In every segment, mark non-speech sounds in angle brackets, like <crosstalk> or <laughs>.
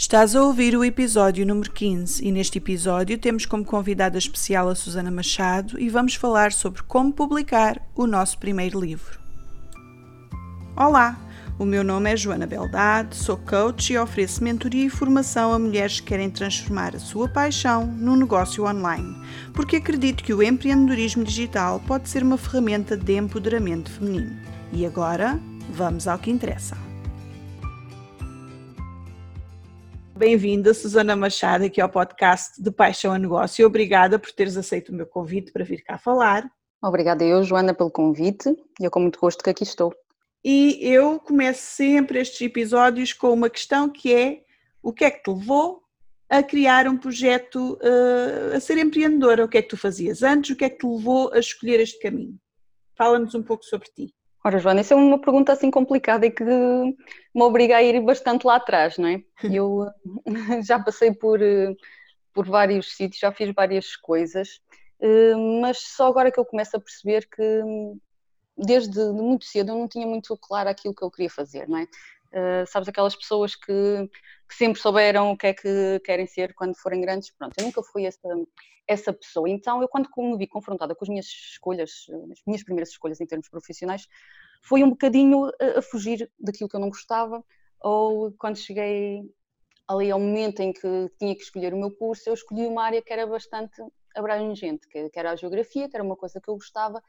Estás a ouvir o episódio número 15 e neste episódio temos como convidada especial a Susana Machado e vamos falar sobre como publicar o nosso primeiro livro. Olá, o meu nome é Joana Beldade, sou coach e ofereço mentoria e formação a mulheres que querem transformar a sua paixão num negócio online, porque acredito que o empreendedorismo digital pode ser uma ferramenta de empoderamento feminino. E agora, vamos ao que interessa. Bem-vinda, Susana Machado, aqui ao podcast de Paixão a Negócio. Obrigada por teres aceito o meu convite para vir cá falar. Obrigada eu, Joana, pelo convite e eu com muito gosto que aqui estou. E eu começo sempre estes episódios com uma questão que é o que é que te levou a criar um projeto, uh, a ser empreendedora? O que é que tu fazias antes? O que é que te levou a escolher este caminho? Fala-nos um pouco sobre ti. Ora, Joana, isso é uma pergunta assim complicada e que me obriga a ir bastante lá atrás, não é? <laughs> Eu <laughs> já passei por, por vários sítios, já fiz várias coisas, eh, mas só agora que eu começo a perceber que desde muito cedo eu não tinha muito claro aquilo que eu queria fazer, não é? Uh, sabes, aquelas pessoas que, que, sempre souberam o que é que querem ser quando forem grandes, pronto, eu nunca fui essa, essa pessoa. Então, eu quando me vi confrontada com as minhas escolhas, as minhas primeiras escolhas em termos profissionais, foi um bocadinho a, fugir daquilo que eu não gostava, ou quando cheguei ali ao momento em que tinha que escolher o meu curso, eu escolhi uma área que era bastante abrangente, que era a geografia, que era uma coisa que eu gostava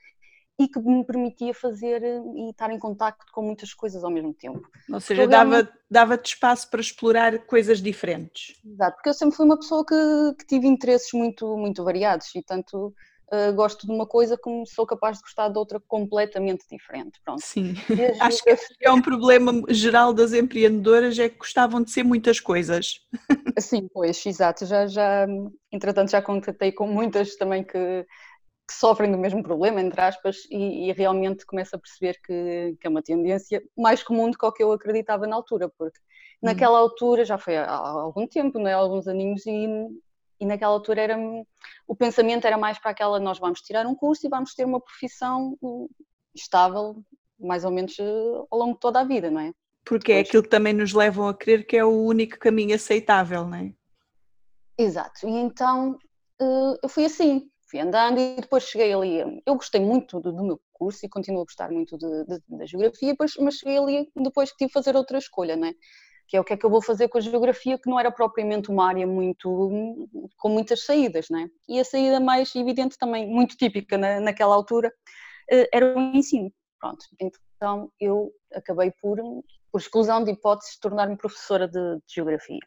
e que me permitia fazer eh, e estar em contacto com muitas coisas ao mesmo tempo. Ou seja, dava-te dava espaço para explorar coisas diferentes. Exato, porque eu sempre fui uma pessoa que, que tive interesses muito, muito variados e tanto uh, gosto de uma coisa como sou capaz de gostar de outra completamente diferente. Pronto. Sim, <laughs> acho que é um problema geral das empreendedoras é que gostavam de ser muitas coisas. Sim, pois, exato. Já, já, entretanto, já contatei com muitas também que que sofrem do mesmo problema, entre aspas, e, e realmente começo a perceber que, que, é uma tendência mais comum do que o que eu acreditava na altura, porque naquela altura, já foi há, há algum tempo, né, alguns aninhos, e, e naquela altura era, o pensamento era mais para aquela, nós vamos tirar um curso e vamos ter uma profissão estável, mais ou menos eh, ao longo de toda a vida, não é? Porque é aquilo que também nos levam a crer que é o único caminho aceitável, não é? Exato, e então eh, eu fui assim, fui andando e depois cheguei ali. Eu gostei muito do, do meu curso e continuo a gostar muito de, de, da geografia, depois, mas cheguei ali depois que tive que fazer outra escolha, né? que é o que é que eu vou fazer com a geografia, que não era propriamente uma área muito com muitas saídas, né? E a saída mais evidente também, muito típica na, naquela altura, eh, era o ensino. Pronto, então eu acabei por, por exclusão de hipóteses, tornar-me professora de, de geografia.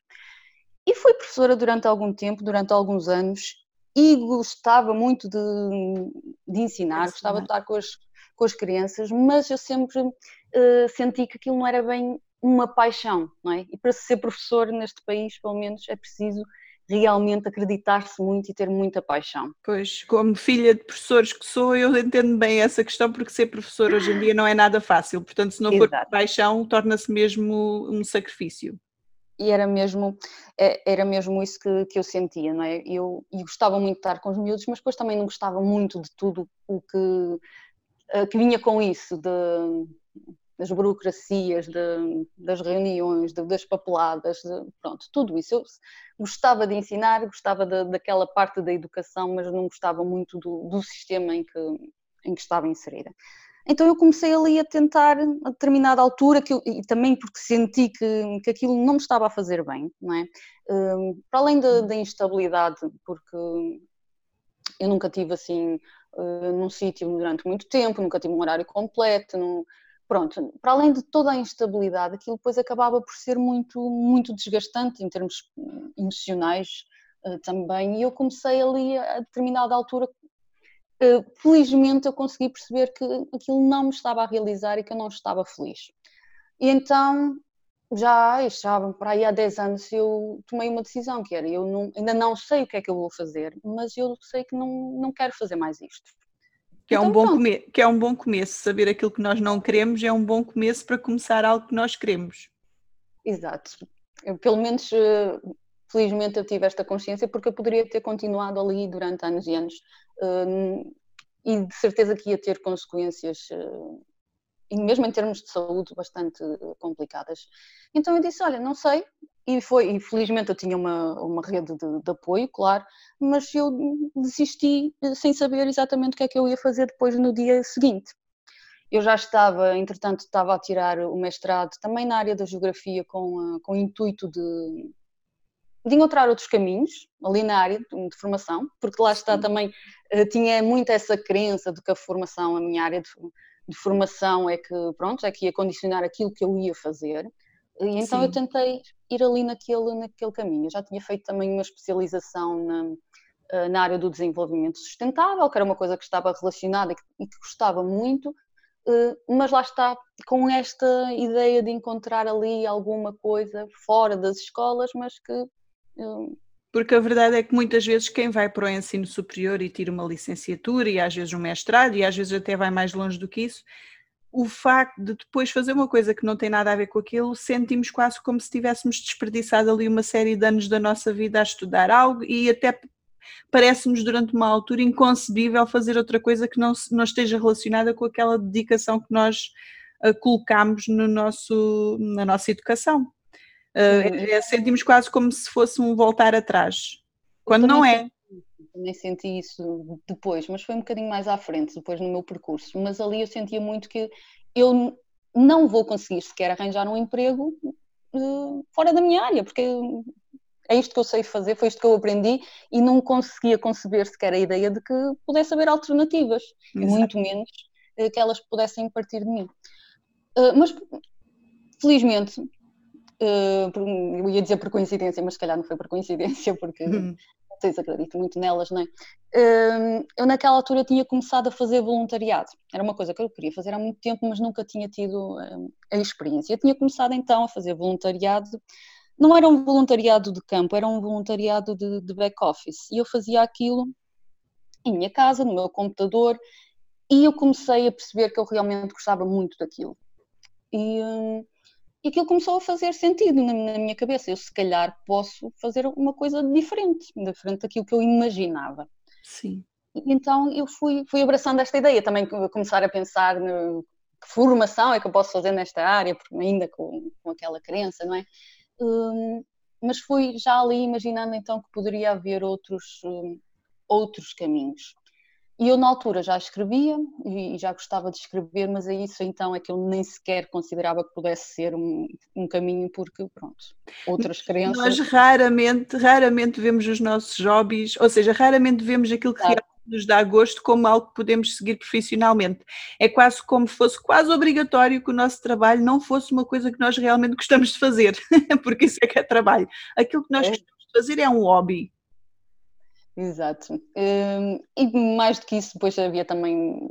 E fui professora durante algum tempo, durante alguns anos, e gostava muito de, de ensinar, gostava de estar com as, com as crianças, mas eu sempre uh, senti que aquilo não era bem uma paixão, não é? E para ser professor neste país, pelo menos, é preciso realmente acreditar-se muito e ter muita paixão. Pois, como filha de professores que sou, eu entendo bem essa questão, porque ser professor hoje em dia não é nada fácil, portanto, se não Exato. for paixão, torna-se mesmo um sacrifício e era mesmo, é, era mesmo isso que, que eu sentia, não é? Eu, gostava muito de estar com os miúdos, mas depois também não gostava muito de tudo o que, eh, que vinha com isso, de, das burocracias, de, das reuniões, de, das papeladas, de, pronto, tudo isso. Eu gostava de ensinar, gostava de, daquela parte da educação, mas não gostava muito do, do sistema em que, em que estava inserida. Então eu comecei ali a tentar, a determinada altura, que eu, e também porque senti que, que aquilo não me estava a fazer bem, não é? Um, para além da, da, instabilidade, porque eu nunca tive assim uh, num sítio durante muito tempo, nunca tive um horário completo, pronto, para além de toda a instabilidade, aquilo depois acabava por ser muito, muito desgastante em termos emocionais uh, também, e eu comecei ali a determinada altura felizmente eu consegui perceber que aquilo não me estava a realizar e que eu não estava feliz. E então, já, já por aí há 10 anos, eu tomei uma decisão, que era, eu não, ainda não sei o que é que eu vou fazer, mas eu sei que não, não quero fazer mais isto. Que é, um então, bom come que é um bom começo, saber aquilo que nós não queremos é um bom começo para começar algo que nós queremos. Exato. Eu, pelo menos, eh, felizmente eu tive esta consciência porque eu poderia ter continuado ali durante anos e anos uh, e de certeza que ia ter consequências uh, e mesmo em termos de saúde bastante complicadas. Então eu disse, olha, não sei, e foi, infelizmente eu tinha uma, uma rede de, de, apoio, claro, mas eu desisti sem saber exatamente o que é que eu ia fazer depois no dia seguinte. Eu já estava, entretanto, estava a tirar o mestrado também na área da geografia com, com o intuito de, de encontrar outros caminhos ali na área de, formação, porque lá está também, eh, tinha muito essa crença de que a formação, a minha área de, de formação é que, pronto, é que ia condicionar aquilo que eu ia fazer. E então Sim. eu tentei ir ali naquele, naquele caminho. Eu já tinha feito também uma especialização na, eh, na área do desenvolvimento sustentável, que era uma coisa que estava relacionada e que gostava muito, eh, mas lá está, com esta ideia de encontrar ali alguma coisa fora das escolas, mas que. Eh, Porque a verdade é que muitas vezes quem vai para o ensino superior e tira uma licenciatura e às vezes um mestrado e às vezes até vai mais longe do que isso, o facto de depois fazer uma coisa que não tem nada a ver com aquilo, sentimos quase como se tivéssemos desperdiçado ali uma série de anos da nossa vida a estudar algo e até parece-nos durante uma altura inconcebível fazer outra coisa que não, não esteja relacionada com aquela dedicação que nós uh, colocamos no nosso, na nossa educação. Uh, sentimos quase como se fosse um voltar atrás, quando não é. Também senti isso depois, mas foi um bocadinho mais à frente, depois no meu percurso. Mas ali eu sentia muito que eu não vou conseguir sequer arranjar um emprego uh, fora da minha área, porque é isto que eu sei fazer, foi isto que eu aprendi e não conseguia conceber sequer a ideia de que pudesse haver alternativas, Exato. muito menos uh, que elas pudessem partir de mim. Uh, mas felizmente eu ia dizer por coincidência, mas se calhar não foi por coincidência, porque uhum vocês acredito muito nelas, não é? Hum, eu naquela altura tinha começado a fazer voluntariado. Era uma coisa que eu queria fazer há muito tempo, mas nunca tinha tido hum, a experiência. Eu tinha começado então a fazer voluntariado. Não era um voluntariado de campo, era um voluntariado de, de back-office. E eu fazia aquilo em minha casa, no meu computador, e eu comecei a perceber que eu realmente gostava muito daquilo. E, hum, e aquilo começou a fazer sentido na, na, minha cabeça. Eu, se calhar, posso fazer uma coisa diferente, diferente daquilo que eu imaginava. Sim. Então eu fui, fui abraçando esta ideia, também começar a pensar no, que formação é que eu posso fazer nesta área, ainda com, com aquela crença, não é? Um, mas fui já ali imaginando então que poderia haver outros, um, outros caminhos. E eu na altura já escrevia e já gostava de escrever, mas é isso então é que eu nem sequer considerava que pudesse ser um, um caminho, porque pronto, outras crenças. Nós raramente, raramente vemos os nossos hobbies, ou seja, raramente vemos aquilo que claro. realmente nos dá gosto como algo que podemos seguir profissionalmente. É quase como se fosse quase obrigatório que o nosso trabalho não fosse uma coisa que nós realmente gostamos de fazer, <laughs> porque isso é que é trabalho. Aquilo que nós é. gostamos de fazer é um hobby Exato. Um, e mais do que isso, depois havia também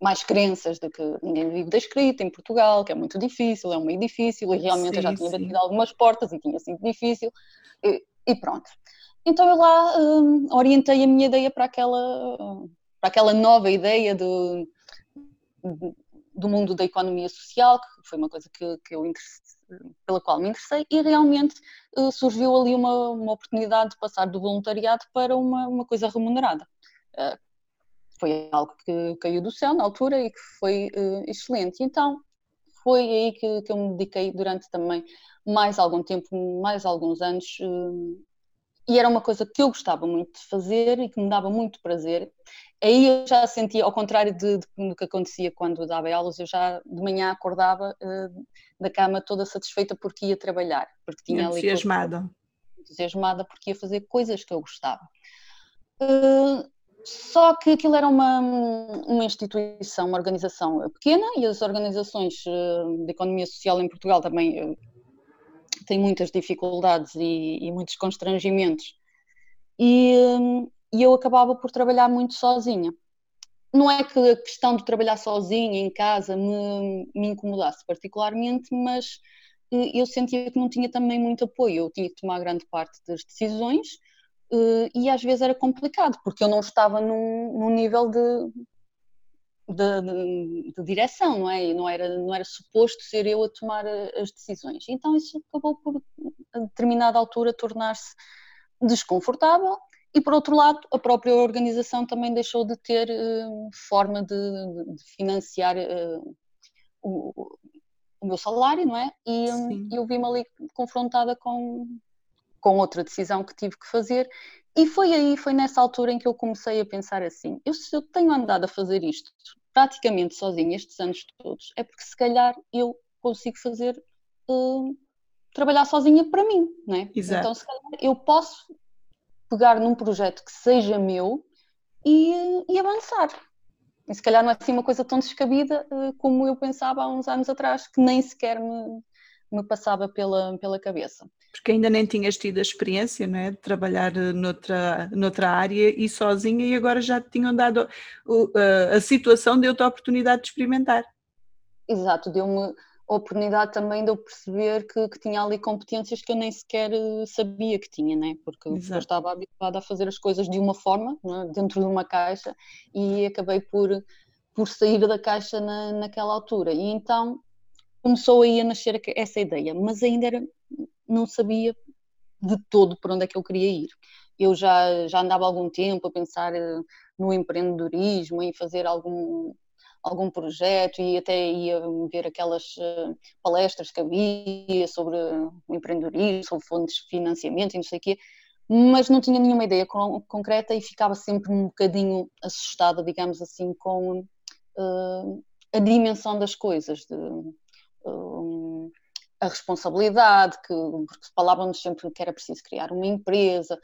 mais crenças de que ninguém vive da escrita em Portugal, que é muito difícil, é um meio difícil, e realmente sim, eu já tinha batido algumas portas e tinha sido difícil, e, e pronto. Então eu lá um, orientei a minha ideia para aquela, para aquela nova ideia do, do mundo da economia social, que foi uma coisa que, que eu pela qual me interessei e realmente uh, surgiu ali uma, uma oportunidade de passar do voluntariado para uma, uma coisa remunerada. Uh, foi algo que caiu do céu na altura e que foi uh, excelente. Então foi aí que, que, eu me dediquei durante também mais algum tempo, mais alguns anos, e era uma coisa que eu gostava muito de fazer e que me dava muito prazer. Aí eu já sentia, ao contrário de, de, do que acontecia quando dava aulas, eu já de manhã acordava uh, da cama toda satisfeita porque ia trabalhar, porque tinha ali entusiasmada. entusiasmada porque ia fazer coisas que eu gostava. Uh, só que aquilo era uma, uma instituição, uma organização pequena e as organizações uh, de economia social em Portugal também têm muitas dificuldades e, e muitos constrangimentos. E, e eu acabava por trabalhar muito sozinha. Não é que a questão de trabalhar sozinha em casa me, me incomodasse particularmente, mas eh, eu sentia que não tinha também muito apoio. Eu tinha que tomar grande parte das decisões eh, e às vezes era complicado, porque eu não estava num, num nível de, de, de, de, direção, não é? Não era, não era suposto ser eu a tomar eh, as decisões. Então isso acabou por, a determinada altura, tornar-se desconfortável e, por outro lado, a própria organização também deixou de ter uh, forma de, de financiar uh, o, o, meu salário, não é? E Sim. eu vi-me ali confrontada com, com outra decisão que tive que fazer. E foi aí, foi nessa altura em que eu comecei a pensar assim: eu, se eu tenho andado a fazer isto praticamente sozinha estes anos todos, é porque se calhar eu consigo fazer uh, trabalhar sozinha para mim, não é? Exato. Então, se calhar eu posso pegar num projeto que seja meu e, e avançar. E se calhar não é assim uma coisa tão descabida uh, como eu pensava há uns anos atrás, que nem sequer me, me passava pela, pela cabeça. Porque ainda nem tinhas tido a experiência não é? de trabalhar eh, noutra, noutra área e sozinha, e agora já te tinham dado uh, a situação, deu-te a oportunidade de experimentar. Exato, deu-me a oportunidade também de eu perceber que, que, tinha ali competências que eu nem sequer eh, sabia que tinha, né? porque Exato. eu estava habituada a fazer as coisas de uma forma, né? dentro de uma caixa, e acabei por, por sair da caixa na, naquela altura. E então começou aí a nascer essa ideia, mas ainda era, não sabia de todo para onde é que eu queria ir. Eu já, já andava algum tempo a pensar eh, no empreendedorismo, em fazer algum, algum projeto e até ia ver aquelas uh, palestras que havia sobre o empreendedorismo, sobre fontes de financiamento e não sei o quê, mas não tinha nenhuma ideia concreta e ficava sempre um bocadinho assustada, digamos assim, com uh, a dimensão das coisas, de, uh, a responsabilidade, que, porque falávamos sempre que era preciso criar uma empresa,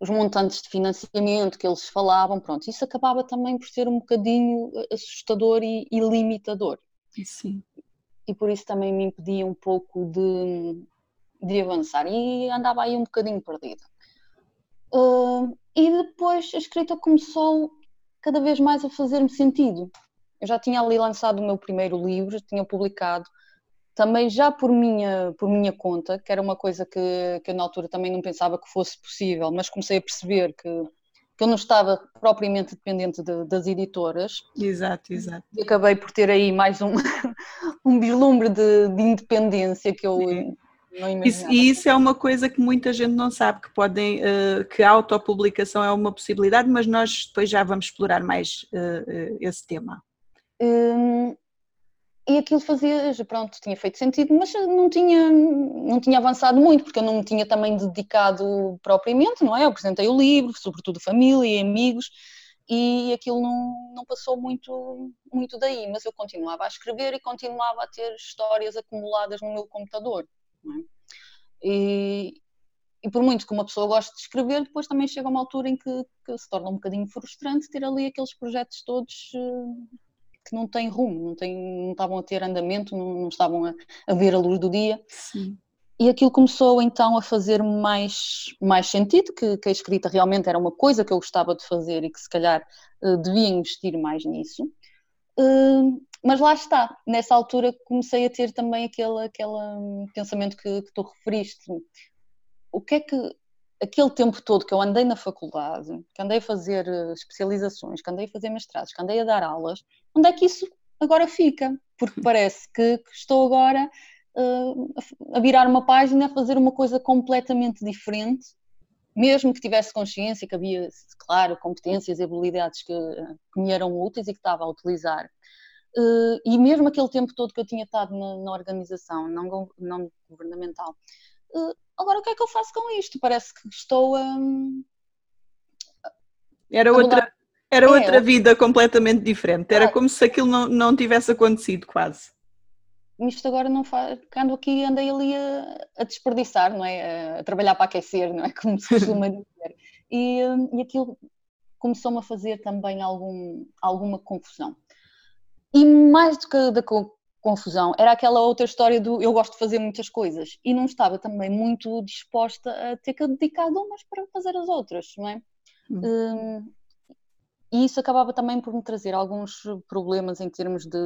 os montantes de financiamento que eles falavam, pronto, isso acabava também por ser um bocadinho eh, assustador e, e limitador. Sim. E por isso também me impedia um pouco de, de avançar e andava aí um bocadinho perdida. Uh, e depois a escrita começou cada vez mais a fazer-me sentido. Eu já tinha ali lançado o meu primeiro livro, tinha publicado também já por minha, por minha conta, que era uma coisa que, que eu na altura também não pensava que fosse possível, mas comecei a perceber que, que eu não estava propriamente dependente de, das editoras. Exato, exato. E acabei por ter aí mais um, <laughs> um vislumbre de, de independência que eu. Sim. Isso, e isso é uma coisa que muita gente não sabe, que podem, uh, que a autopublicação é uma possibilidade, mas nós depois já vamos explorar mais uh, uh, esse tema. Hum, aquilo fazia, pronto, tinha feito sentido, mas não tinha, não tinha avançado muito, porque eu não me tinha também dedicado propriamente, não é? Eu apresentei o livro, sobretudo família e amigos, e aquilo não, não passou muito, muito daí, mas eu continuava a escrever e continuava a ter histórias acumuladas no meu computador. É? E, e por muito que uma pessoa goste de escrever, depois também chega uma altura em que, que se torna um bocadinho frustrante ter ali aqueles projetos todos eh, que não têm rumo, não, têm, não estavam a ter andamento, não, não estavam a, a, ver a luz do dia. Sim. E aquilo começou então a fazer mais, mais sentido, que, que, a escrita realmente era uma coisa que eu gostava de fazer e que se calhar uh, devia investir mais nisso. Uh, mas lá está, nessa altura comecei a ter também aquele, aquele pensamento que, que tu referiste. O que é que aquele tempo todo que eu andei na faculdade, que andei a fazer eh, especializações, que andei a fazer mestrados, que andei a dar aulas, onde é que isso agora fica? Porque parece que, estou agora uh, a virar uma página, a fazer uma coisa completamente diferente, mesmo que tivesse consciência que havia, claro, competências e habilidades que, que me eram úteis e que estava a utilizar. Uh, e mesmo aquele tempo todo que eu tinha estado na, na organização não, não governamental, agora o que é que eu faço com isto? Parece que estou a. Era outra, era é, outra vida completamente diferente. Era como se aquilo não, não tivesse acontecido, quase. Isto agora não faz. Ando aqui andei ali a, a, desperdiçar, não é? A, trabalhar para aquecer, não é? <laughs> Como se costuma <laughs> dizer. E, e aquilo começou-me a fazer também algum, alguma confusão. E mais do que da confusão. Era aquela outra história do eu gosto de fazer muitas coisas e não estava também muito disposta a ter que dedicar umas para fazer as outras, não é? Hum. Um, e isso acabava também por me trazer alguns problemas em termos de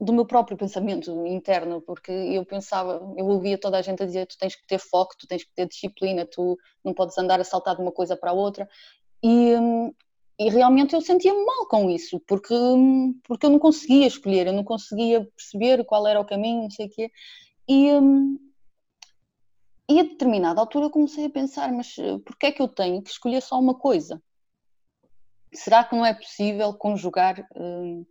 do meu próprio pensamento interno, porque eu pensava, eu ouvia toda a gente a dizer tu tens que ter foco, tu tens que ter disciplina, tu não podes andar a saltar de uma coisa para a outra. E, hum, e realmente eu sentia-me mal com isso, porque, porque eu não conseguia escolher, eu não conseguia perceber qual era o caminho, não sei o quê. E, e a determinada altura eu comecei a pensar, mas eh, porquê é que eu tenho que escolher só uma coisa? Será que não é possível conjugar hum,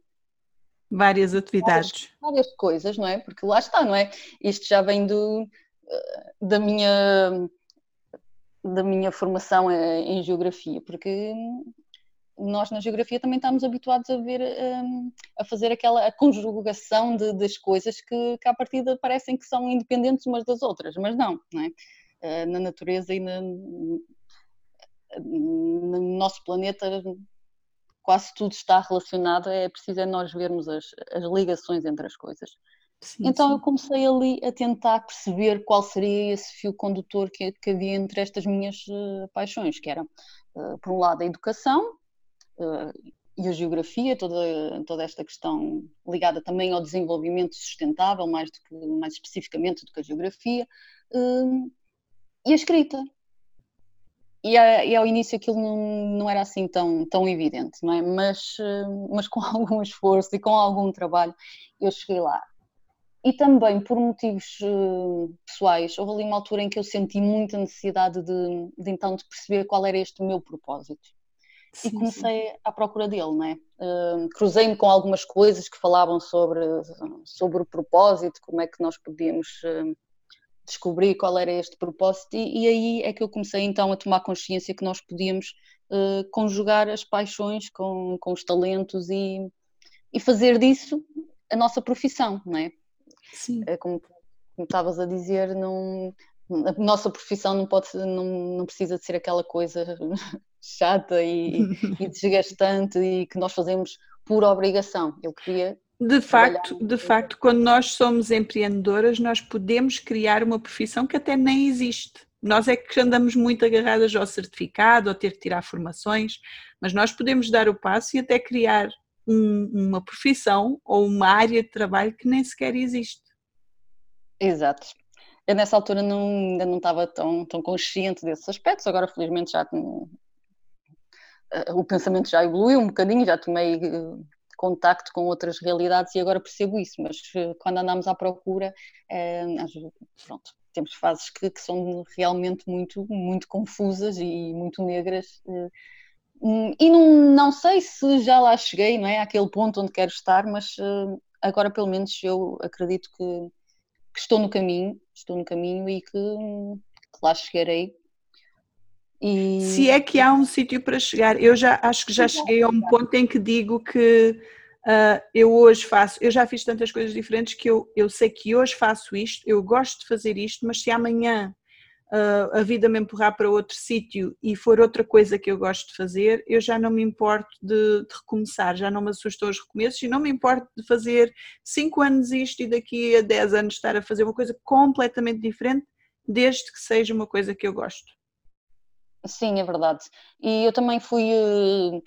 Várias atividades. Várias, várias, coisas, não é? Porque lá está, não é? Isto já vem do, eh, da minha da minha formação eh, em geografia, porque nós na geografia também estamos habituados a ver um, a fazer aquela a conjugação de, das coisas que, que à partida parecem que são independentes umas das outras, mas não, não é? Uh, na natureza e na, no nosso planeta quase tudo está relacionado, é preciso é nós vermos as, as ligações entre as coisas. Sim, então sim. eu comecei ali a tentar perceber qual seria esse fio condutor que, que havia entre estas minhas uh, paixões, que era, uh, por um lado, a educação, e a geografia, toda, toda esta questão ligada também ao desenvolvimento sustentável, mais, do que, mais especificamente do que a geografia, uh, e a escrita. E, a, e, ao início aquilo não, não era assim tão, tão evidente, não é? Mas, uh, mas com <laughs> algum esforço e com algum trabalho eu cheguei lá. E também por motivos pessoais, houve ali uma altura em que eu senti muita necessidade de, de então de perceber qual era este meu propósito sim, e comecei sim. à procura dele, né? Uh, Cruzei-me com algumas coisas que falavam sobre, sobre o propósito, como é que nós podíamos uh, descobrir qual era este propósito, e, e, aí é que eu comecei então a tomar consciência que nós podíamos uh, conjugar as paixões com, com os talentos e, e fazer disso a nossa profissão, não é? Sim. Como, como estavas a dizer, não, a nossa profissão não pode não, não precisa de ser aquela coisa chata e, e, <laughs> desgastante e que nós fazemos por obrigação. Eu queria de facto, de facto, quando nós somos empreendedoras, nós podemos criar uma profissão que até nem existe. Nós é que andamos muito agarradas ao certificado, ou ter que tirar formações, mas nós podemos dar o passo e até criar um, uma profissão ou uma área de trabalho que nem sequer existe. Exato. Eu nessa altura não, ainda não estava tão, tão consciente desses aspectos, agora felizmente já o pensamento já evoluiu um bocadinho, já tomei eh, contacto com outras realidades e agora percebo isso, mas eh, quando andamos à procura, pronto, temos fases que, que, são realmente muito, muito confusas e muito negras. Hum, e não, não sei se já lá cheguei, não é? Àquele ponto onde quero estar, mas agora pelo menos eu acredito que, que estou no caminho, estou no caminho e que, que lá chegarei e... Se é que há um sítio para chegar, eu já acho que já cheguei a um ponto em que digo que uh, eu hoje faço, eu já fiz tantas coisas diferentes que eu, eu sei que hoje faço isto, eu gosto de fazer isto, mas se amanhã uh, a vida me empurrar para outro sítio e for outra coisa que eu gosto de fazer, eu já não me importo de, de recomeçar, já não me assustou os recomeços e não me importo de fazer 5 anos isto e daqui a 10 anos estar a fazer uma coisa completamente diferente, desde que seja uma coisa que eu gosto. Sim, é verdade. E eu também fui uh,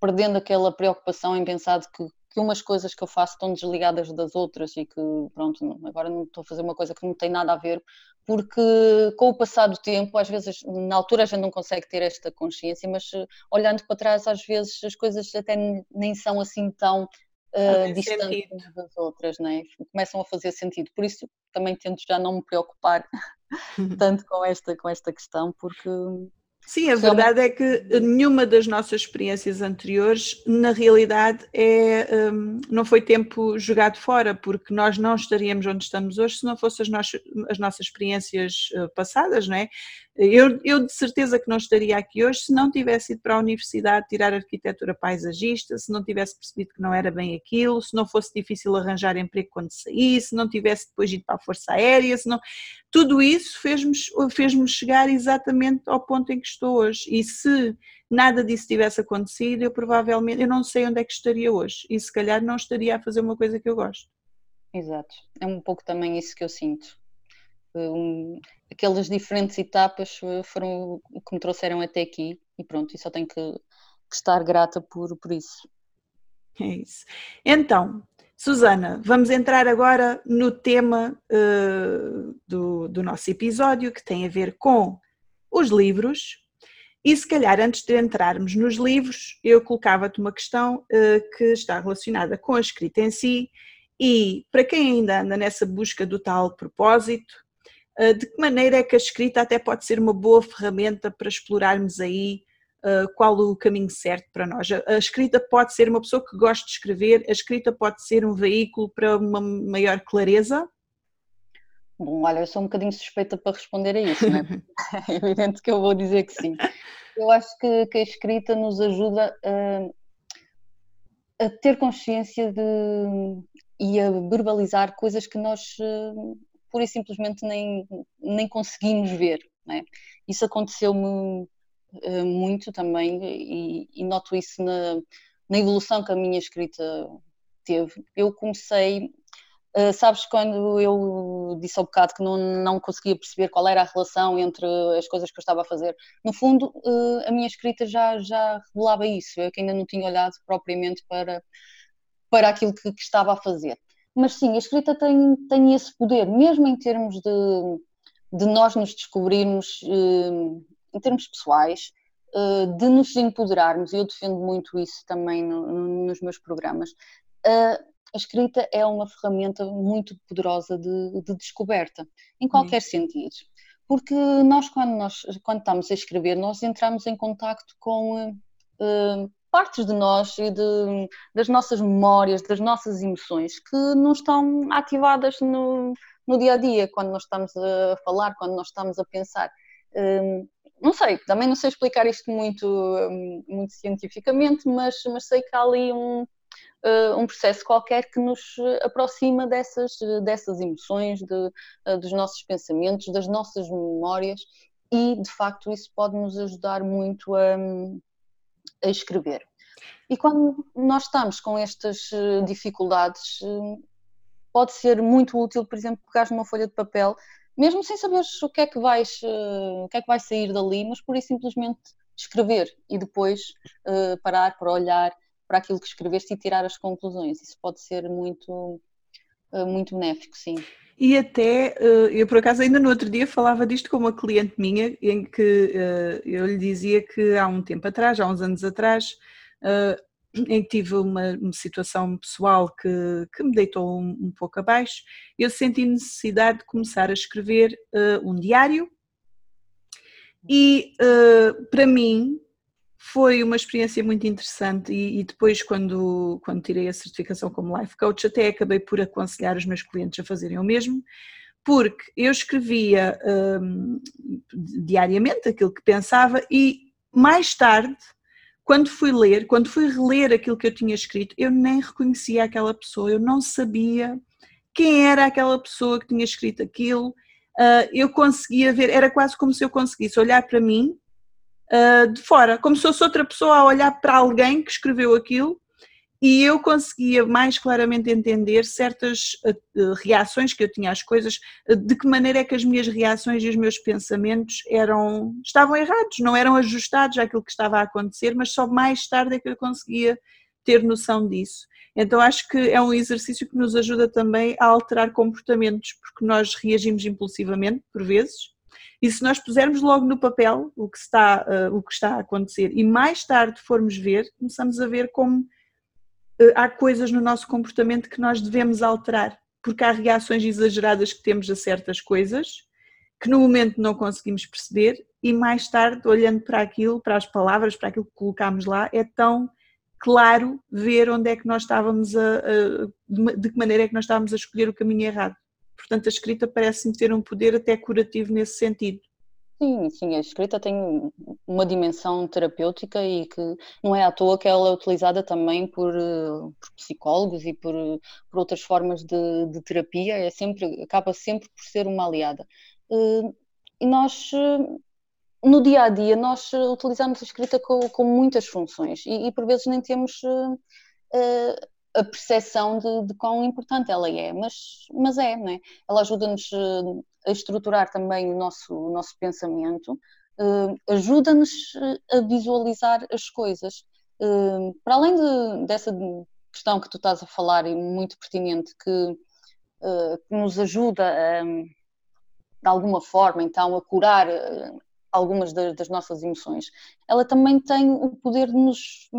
perdendo aquela preocupação em pensar que, que umas coisas que eu faço estão desligadas das outras e que, pronto, agora não estou a fazer uma coisa que não tem nada a ver, porque com o passar do tempo, às vezes, na altura a gente não consegue ter esta consciência, mas uh, olhando para trás, às vezes as coisas até nem são assim tão uh, distantes umas das outras, né? começam a fazer sentido. Por isso também tento já não me preocupar <laughs> tanto com esta, com esta questão, porque Sim, a verdade é que nenhuma das nossas experiências anteriores, na realidade, é, um, não foi tempo jogado fora, porque nós não estaríamos onde estamos hoje se não fossem as, nossas, as nossas experiências uh, passadas, não é? Eu, eu, de certeza que não estaria aqui hoje se não tivesse ido para a universidade tirar arquitetura paisagista, se não tivesse percebido que não era bem aquilo, se não fosse difícil arranjar emprego quando saí, se não tivesse depois ido para a Força Aérea, se não... tudo isso fez-me fez chegar exatamente ao ponto em que estou hoje. E se nada disso tivesse acontecido, eu provavelmente, eu não sei onde é que estaria hoje e se calhar não estaria a fazer uma coisa que eu gosto. Exato, é um pouco também isso que eu sinto um, aquelas diferentes etapas eh, foram o que me trouxeram até aqui e pronto, e só tenho que, que estar grata por, por isso. É isso. Então, Susana, vamos entrar agora no tema uh, do, do nosso episódio que tem a ver com os livros. E se calhar antes de entrarmos nos livros, eu colocava-te uma questão uh, que está relacionada com a escrita em si e para quem ainda anda nessa busca do tal propósito, de que maneira é que a escrita até pode ser uma boa ferramenta para explorarmos aí uh, qual o caminho certo para nós. A, escrita pode ser uma pessoa que gosta de escrever, a escrita pode ser um veículo para uma maior clareza? Bom, olha, eu sou um bocadinho suspeita para responder a isso, não é? <laughs> <laughs> é evidente que eu vou dizer que sim. Eu acho que, que a escrita nos ajuda a, a ter consciência de e a verbalizar coisas que nós pura e simplesmente nem, nem conseguimos ver. É? Isso aconteceu-me uh, muito também e, e, noto isso na, na evolução que a minha escrita teve. Eu comecei Uh, sabes, quando eu disse ao bocado que não, não conseguia perceber qual era a relação entre as coisas que eu estava a fazer, no fundo, uh, a minha escrita já, já revelava isso. Eu que ainda não tinha olhado propriamente para, para aquilo que, que estava a fazer. Mas sim, a escrita tem, tem esse poder, mesmo em termos de, de nós nos descobrirmos, uh, em termos pessoais, de nos empoderarmos, e eu defendo muito isso também no, no, nos meus programas a escrita é uma ferramenta muito poderosa de, de descoberta, em qualquer uhum. sentido. Porque nós quando, nós, quando estamos a escrever, nós entramos em contacto com uh, partes de nós e de, das nossas memórias, das nossas emoções, que não estão ativadas no, no dia a dia, quando nós estamos a falar, quando nós estamos a pensar. Uh, não sei, também não sei explicar isto muito, muito cientificamente, mas, mas sei que há ali um, uh, um processo qualquer que nos aproxima dessas, dessas emoções, de, uh, dos nossos pensamentos, das nossas memórias e de facto isso pode nos ajudar muito a, a escrever. E quando nós estamos com estas eh, dificuldades, pode ser muito útil, por exemplo, pegar numa folha de papel, mesmo sem saberes o que é que vais, o que é que vai sair dali, mas por isso simplesmente escrever e depois uh, parar para olhar para aquilo que escreveste e tirar as conclusões. Isso pode ser muito, eh, muito benéfico, sim. E até, eh, eu por acaso ainda no outro dia falava disto com uma cliente minha, em que eh, eu lhe dizia que há um tempo atrás, há uns anos atrás, em que tive uma, uma situação pessoal que, que me deitou um, um, pouco abaixo, eu senti necessidade de começar a escrever um diário. E para mim foi uma experiência muito interessante e, e, depois quando, quando tirei a certificação como life coach até acabei por aconselhar os meus clientes a fazerem o mesmo porque eu escrevia um, diariamente aquilo que pensava e mais tarde quando fui ler, quando fui reler aquilo que eu tinha escrito, eu nem reconhecia aquela pessoa, eu não sabia quem era aquela pessoa que tinha escrito aquilo, uh, eu conseguia ver, era quase como se eu conseguisse olhar para mim uh, de fora, como se fosse outra pessoa a olhar para alguém que escreveu aquilo e eu conseguia mais claramente entender certas uh, reações que eu tinha às coisas, uh, de que maneira é que as minhas reações e os meus pensamentos eram estavam errados, não eram ajustados àquilo que estava a acontecer, mas só mais tarde é que eu conseguia ter noção disso. Então acho que é um exercício que nos ajuda também a alterar comportamentos, porque nós reagimos impulsivamente por vezes e se nós pusermos logo no papel o que está, uh, o que está a acontecer e mais tarde formos ver, começamos a ver como uh, há coisas no nosso comportamento que nós devemos alterar, porque há reações exageradas que temos a certas coisas que no momento não conseguimos perceber e mais tarde, olhando para aquilo, para as palavras, para aquilo que colocámos lá, é tão claro ver onde é que nós estávamos a, a de que maneira é que nós estávamos a escolher o caminho errado. Portanto, a escrita parece-me ter um poder até curativo nesse sentido. Sim, sim, a escrita tem uma dimensão terapêutica e que não é à toa que ela é utilizada também por, eh, por psicólogos e por, por outras formas de, de, terapia, é sempre, acaba sempre por ser uma aliada. Eh, e nós, eh, no dia a dia, nós utilizamos a escrita com, com muitas funções e, e, por vezes nem temos a percepção de, de quão importante ela é, mas, mas é, não é? Ela ajuda-nos eh, a estruturar também o nosso, o nosso pensamento, uh, ajuda-nos eh, a visualizar as coisas. Para além de, dessa questão que tu estás a falar e muito pertinente, que, que nos ajuda a, de alguma forma então a curar algumas das, nossas emoções, ela também tem o poder de nos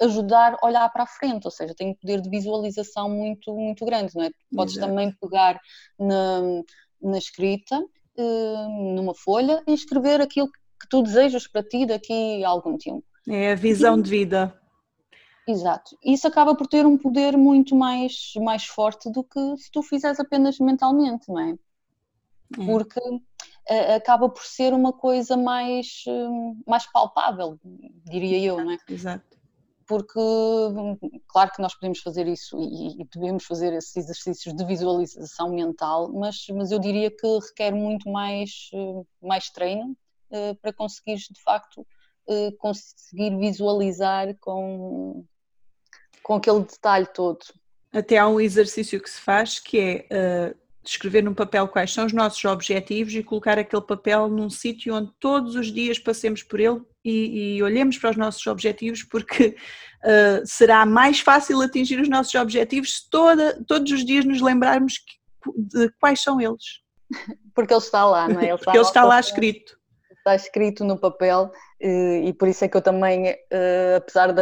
ajudar a olhar para a frente, ou seja, tem um poder de visualização muito, muito grande, não é? Podes Exato. também pegar na, na escrita, uh, numa folha, e escrever aquilo que tu desejas para ti daqui a algum tempo. É a visão de vida. Exato. Isso acaba por ter um poder muito mais, mais forte do que se tu fizeres apenas mentalmente, não é? é. Porque uh, acaba por ser uma coisa mais, uh, mais palpável, diria eu, não é? Exato. Porque, claro que nós podemos fazer isso e, e devemos fazer esses exercícios de visualização mental, mas, mas eu diria que requer muito mais, uh, mais treino para conseguires, de facto, conseguir visualizar com, com aquele detalhe todo. Até há um exercício que se faz que é uh, escrever num papel quais são os nossos objetivos e colocar aquele papel num sítio onde todos os dias passemos por ele e, e olhemos para os nossos objetivos, porque uh, <laughs> será mais fácil atingir os nossos objetivos se toda, todos os dias nos lembrarmos que, de quais são eles. Porque ele está lá, não é? Ele <laughs> porque ele está lá escrito. Está escrito no papel e por isso é que eu também, eh, apesar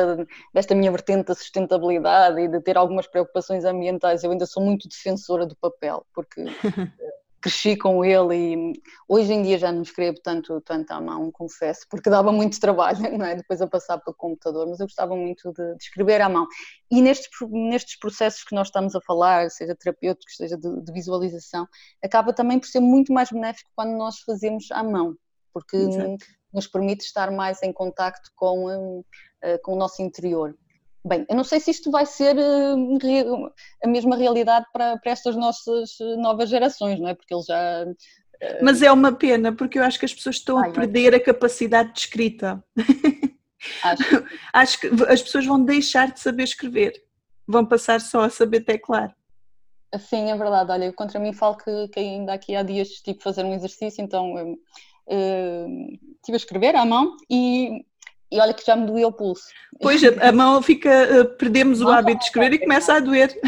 desta minha vertente da sustentabilidade e de ter algumas preocupações ambientais, eu ainda sou muito defensora do papel, porque <laughs> cresci com ele e hoje em dia já não escrevo tanto, tanto à mão, confesso, porque dava muito trabalho, <laughs> não é? Depois a passar para o computador, mas eu gostava muito de, de, escrever à mão. E nestes, nestes processos que nós estamos a falar, seja terapêuticos, seja de, de visualização, acaba também por ser muito mais benéfico quando nós fazemos à mão, porque Exato nos permite estar mais em contacto com, hum, eh, com o nosso interior. Bem, eu não sei se isto vai ser hum, a mesma realidade para, para estas nossas eh, novas gerações, não é? Porque eles já. Eh, Mas é uma pena, porque eu acho que as pessoas estão Ai, a perder a capacidade de escrita. Acho. <laughs> acho que <laughs> as pessoas vão deixar de saber escrever, vão passar só a saber teclar. Sim, é verdade. Olha, eu contra mim falo que, que ainda aqui há dias tive fazer um exercício, então estive a escrever à mão e, e olha que já me doeu o pulso. Pois, a, mão fica, eh, perdemos o hábito de escrever e começa a doer.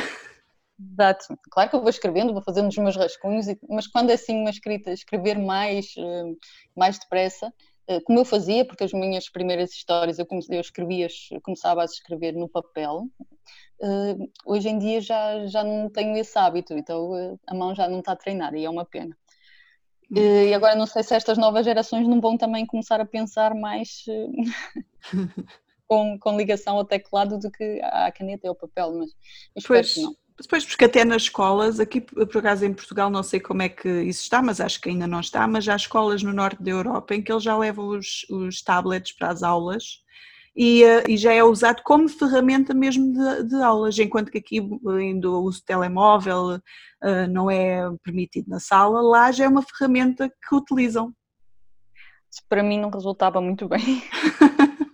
Exato, claro que eu vou escrevendo, vou fazendo os meus rascunhos, mas quando é assim uma escrita, escrever mais, eh, mais depressa, eh, como eu fazia, porque as minhas primeiras histórias eu, eu escrevia, começava a escrever no papel, hoje em dia já, já não tenho esse hábito, então a mão já não está a treinar e é uma pena. E agora não sei se estas novas gerações não vão também começar a pensar mais eh, <laughs> com, com ligação ao teclado do que à caneta e ao papel, mas espero pois, que não. Pois, porque até nas escolas, aqui por acaso em Portugal não sei como é que isso está, mas acho que ainda não está, mas há escolas no norte da Europa em que eles já levam os, os tablets para as aulas e, eh, e, já é usado como ferramenta mesmo de, de aulas, enquanto que aqui ainda o uso de telemóvel uh, não é permitido na sala, lá já é uma ferramenta que utilizam. Isso para mim não resultava muito bem. <laughs>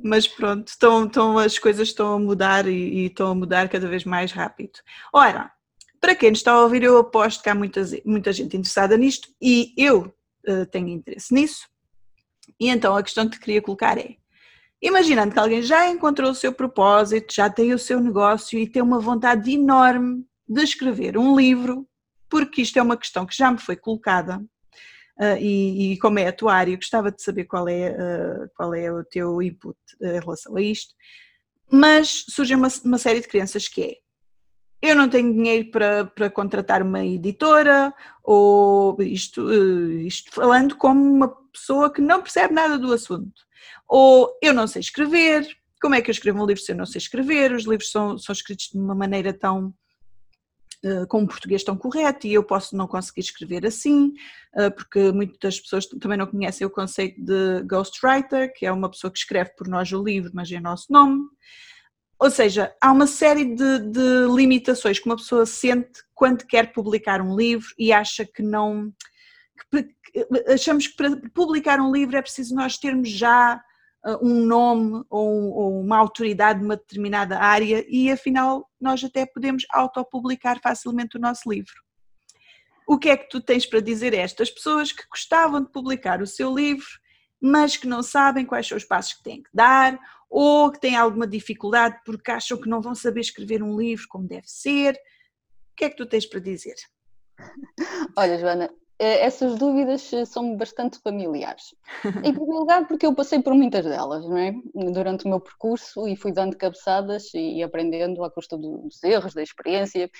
Mas pronto, estão, estão, as coisas estão a mudar e, e, estão a mudar cada vez mais rápido. Ora, para quem nos está a ouvir, eu aposto que há muita, muita gente interessada nisto e eu uh, tenho interesse nisso. E então a questão que te queria colocar é: imaginando que alguém já encontrou o seu propósito, já tem o seu negócio e tem uma vontade enorme de escrever um livro, porque isto é uma questão que já me foi colocada. Uh, e, e, como é atuário, gostava de saber qual é, uh, qual é o teu input em relação a isto. Mas surge uma, uma série de crenças que é eu não tenho dinheiro para, para contratar uma editora, ou isto, eh, isto falando como uma pessoa que não percebe nada do assunto. Ou eu não sei escrever, como é que eu escrevo um livro se eu não sei escrever? Os livros são, são escritos de uma maneira tão. Uh, com um português tão correto e eu posso não conseguir escrever assim, uh, porque muitas pessoas também não conhecem o conceito de ghostwriter, que é uma pessoa que escreve por nós o livro, mas em nosso nome. Ou seja, há uma série de, de, limitações que uma pessoa sente quando quer publicar um livro e acha que não. Que, achamos que para publicar um livro é preciso nós termos já uh, um nome ou, uma autoridade numa determinada área e afinal nós até podemos autopublicar facilmente o nosso livro. O que é que tu tens para dizer a estas pessoas que gostavam de publicar o seu livro, mas que não sabem quais são os passos que têm que dar ou que têm alguma dificuldade porque acham que não vão saber escrever um livro como deve ser. O que é que tu tens para dizer? Olha, Joana, essas dúvidas eh, são bastante familiares. Em primeiro lugar, porque eu passei por muitas delas, não é? Durante o meu percurso e fui dando cabeçadas e aprendendo à custa dos erros, da experiência,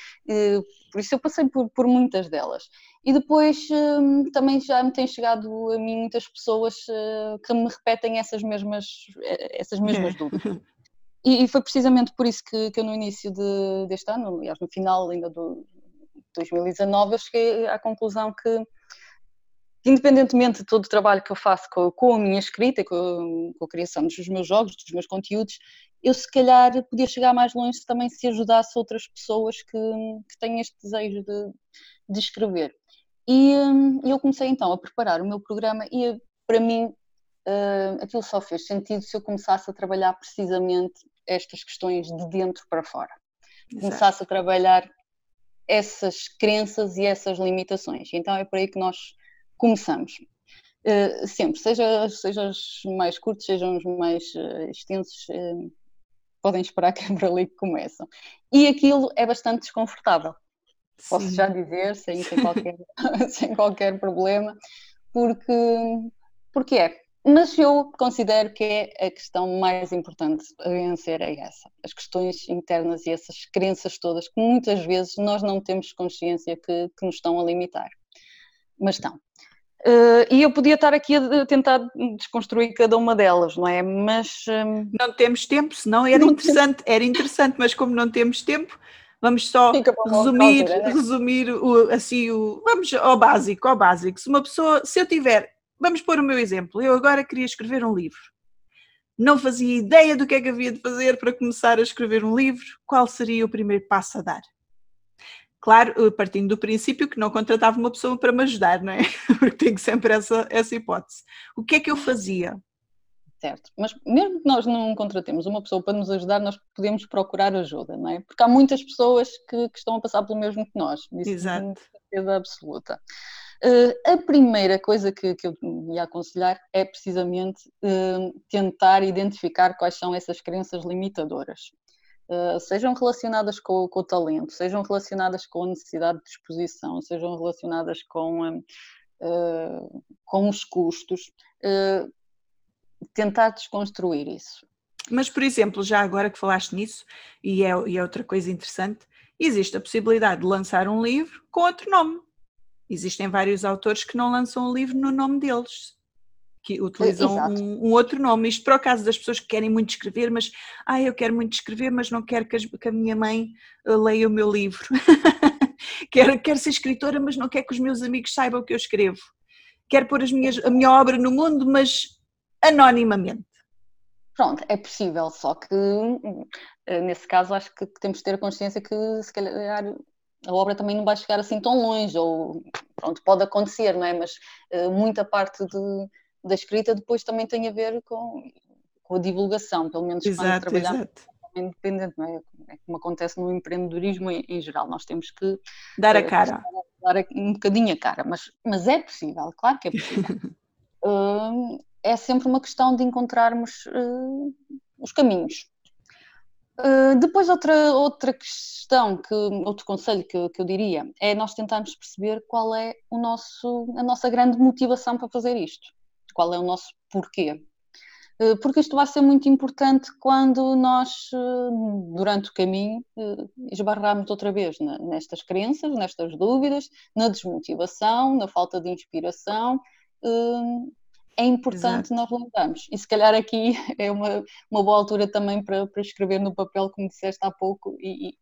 por isso eu passei por, por muitas delas. E depois hum, também já me têm chegado a mim muitas pessoas que me repetem essas mesmas, essas mesmas dúvidas. E, foi precisamente por isso que, que eu no início de, deste ano, aliás no final ainda do, 2019, eu cheguei à conclusão que, independentemente de todo o trabalho que eu faço com, com a minha escrita, com, com, a criação dos meus jogos, dos meus conteúdos, eu se calhar podia chegar mais longe também se ajudasse outras pessoas que, que têm este desejo de, de escrever. E hum, eu comecei então a preparar o meu programa e para mim uh, aquilo só fez sentido se eu começasse a trabalhar precisamente estas questões de dentro para fora. Exato. Começasse a trabalhar essas crenças e essas limitações. Então é por aí que nós começamos. Uh, sempre, seja, seja os mais curtos, sejam os mais uh, extensos, uh, podem esperar que é por ali que começam. E aquilo é bastante desconfortável, Sim. posso já dizer, sem, sem, qualquer, <laughs> sem qualquer problema, porque, porque é. Mas eu considero que é a questão mais importante a vencer é essa, as questões internas e essas crenças todas que muitas vezes nós não temos consciência que, que nos estão a limitar, mas estão. Uh, e eu podia estar aqui a tentar desconstruir cada uma delas, não é? Mas um... não temos tempo, senão era interessante, era interessante, mas como não temos tempo, vamos só resumir, altura, né? resumir o, assim o, vamos ao básico, ao básico. Se uma pessoa, se eu tiver Vamos pôr o meu exemplo. Eu agora queria escrever um livro. Não fazia ideia do que é que havia de fazer para começar a escrever um livro. Qual seria o primeiro passo a dar? Claro, partindo do princípio que não contratava uma pessoa para me ajudar, não é? <laughs> Porque tenho sempre essa, essa hipótese. O que é que eu fazia? Certo, mas mesmo que nós não contratemos uma pessoa para nos ajudar, nós podemos procurar ajuda, não é? Porque há muitas pessoas que, que estão a passar pelo mesmo que nós. Isso Exato. certeza absoluta. Uh, a primeira coisa que, que, eu ia aconselhar é precisamente uh, tentar identificar quais são essas crenças limitadoras. Uh, sejam relacionadas com, com, o talento, sejam relacionadas com a necessidade de exposição, sejam relacionadas com, com os custos, tentar desconstruir isso. Mas, por exemplo, já agora que falaste nisso, e é, e é outra coisa interessante, existe a possibilidade de lançar um livro com outro nome. Existem vários autores que não lançam o livro no nome deles, que utilizam um, um, outro nome. Isto para o caso das pessoas que querem muito escrever, mas ah, eu quero muito escrever, mas não quero que, as, que a minha mãe uh, leia o meu livro. <laughs> quero, quero ser escritora, mas não quero que os meus amigos saibam o que eu escrevo. Quero pôr as minhas, a minha obra no mundo, mas anonimamente. Pronto, é possível, só que eh, nesse caso acho que temos de ter a consciência que se calhar a obra também não vai chegar assim tão longe, ou pronto, pode acontecer, não é? Mas uh, muita parte de, da escrita depois também tem a ver com, com a divulgação, pelo menos exato, quando trabalhamos independente, não é? é? como acontece no empreendedorismo em, em geral, nós temos que dar a uh, cara. Dar um bocadinho a cara, mas, mas é possível, claro que é possível. uh, <laughs> é sempre uma questão de encontrarmos os caminhos. Uh, depois outra, outra questão, que, outro conselho que, que eu diria, é nós tentarmos perceber qual é o nosso, a nossa grande motivação para fazer isto, qual é o nosso porquê. Uh, porque isto vai ser muito importante quando nós, uh, durante o caminho, esbarrarmos outra vez nestas crenças, nestas dúvidas, na desmotivação, na falta de inspiração é importante Exato. nós lembrarmos. E se calhar aqui <laughs> é uma, uma boa altura também para, para escrever no papel, como disseste há pouco, e,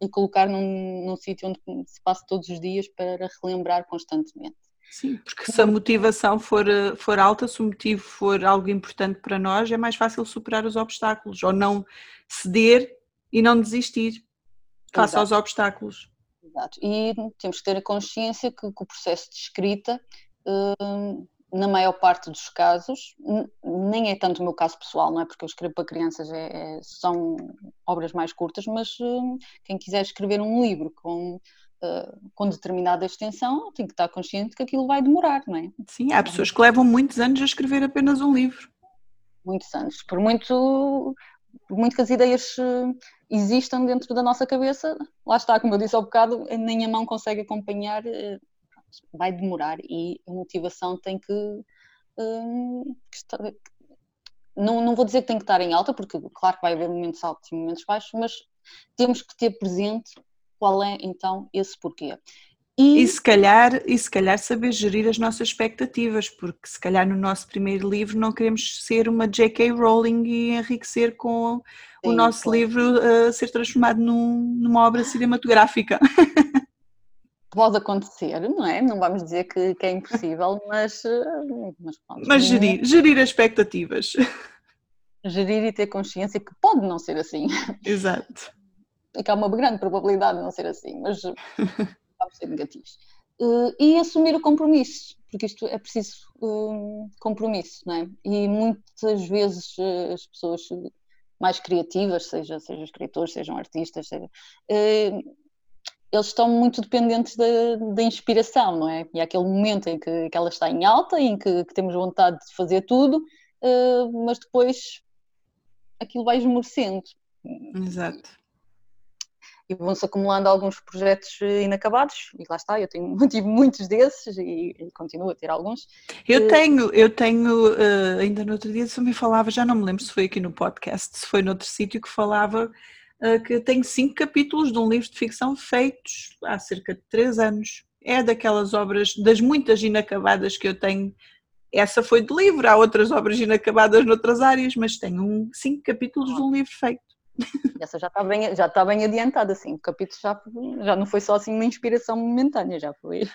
e, colocar num, num sítio onde se passa todos os dias para relembrar constantemente. Sim, porque se a motivação for, for alta, se o motivo for algo importante para nós, é mais fácil superar os obstáculos, ou não ceder e não desistir face Exato. aos obstáculos. Exato, e temos que ter a consciência que, que o processo de escrita hum, na maior parte dos casos, nem é tanto o meu caso pessoal, não é? Porque eu escrevo para crianças, é, é, são obras mais curtas, mas uh, quem quiser escrever um livro com, uh, com determinada extensão tem que estar consciente que aquilo vai demorar, não é? Sim, há pessoas que levam muitos anos a escrever apenas um livro. Muitos anos. Por muito, por muito que as ideias uh, existam dentro da nossa cabeça, lá está, como eu disse há bocado, nem a mão consegue acompanhar vai demorar e a motivação tem que, um, que estar, não, não vou dizer que tem que estar em alta, porque claro que vai haver momentos altos e momentos baixos, mas temos que ter presente qual é então esse porquê. E... e, se calhar, e se calhar saber gerir as nossas expectativas, porque se calhar no nosso primeiro livro não queremos ser uma J.K. Rowling e enriquecer com Sim, o nosso claro. livro a uh, ser transformado num, numa obra cinematográfica. <laughs> Pode acontecer, não é? Não vamos dizer que, que é impossível, <laughs> mas. Uh, mas, pronto, mas gerir, gerir as expectativas. <laughs> Gerir e ter consciência que pode não ser assim. <laughs> Exato. E que há uma grande probabilidade de não ser assim, mas vamos ser negativos. Uh, e assumir o compromisso, porque isto é preciso uh, compromisso, não é? E muitas vezes as pessoas mais criativas, seja, seja escritores, sejam artistas, seja, eles estão muito dependentes da, da, inspiração, não é? E há aquele momento em que, que ela está em alta, em que, que temos vontade de fazer tudo, mas depois aquilo vai esmorecendo. Exato e vão-se acumulando alguns projetos eh, inacabados, e lá está, eu tenho, <laughs> tive muitos desses e, e continuo a ter alguns. Eu tenho, eu tenho, uh, ainda no outro dia também falava, já não me lembro se foi aqui no podcast, se foi noutro sítio que falava uh, que tenho cinco capítulos de um livro de ficção feitos há cerca de três anos. É daquelas obras, das muitas inacabadas que eu tenho essa foi de livro, há outras obras inacabadas noutras áreas, mas tenho um, cinco capítulos de um livro feito. Essa já está bem, já está bem adiantada, assim, o capítulo já, já não foi só assim uma inspiração momentânea, já foi.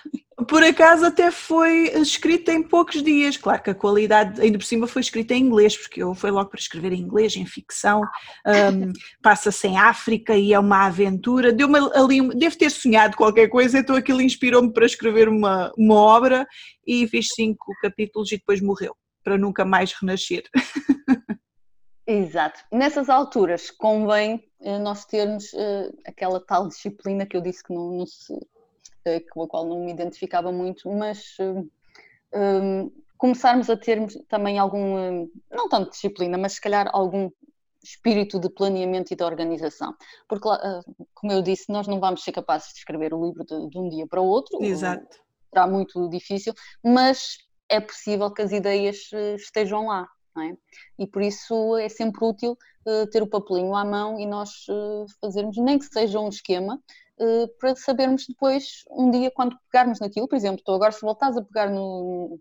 Por acaso até foi escrita em poucos dias, claro que a qualidade, ainda por cima foi escrita em inglês, porque eu fui logo para escrever em inglês, em ficção, um, passa-se em África e é uma aventura, deu-me ali, devo ter sonhado qualquer coisa, então aquilo inspirou-me para escrever uma, uma obra e fiz cinco capítulos e depois morreu, para nunca mais renascer. <laughs> Exato. Nessas alturas convém uh, nós termos uh, aquela tal disciplina que eu disse que não, não se, uh, com a qual não me identificava muito, mas um, começarmos a termos também algum, não tanto disciplina, mas se calhar algum espírito de planeamento e de organização. Porque, como eu disse, nós não vamos ser capazes de escrever o livro de, de um dia para o outro. Exato. Será muito difícil, mas é possível que as ideias estejam lá é? E por isso é sempre útil uh, ter o papelinho à mão e nós uh, fazermos, nem que seja um esquema, uh, para sabermos depois, um dia, quando pegarmos naquilo, por exemplo, tu agora se voltares a pegar no.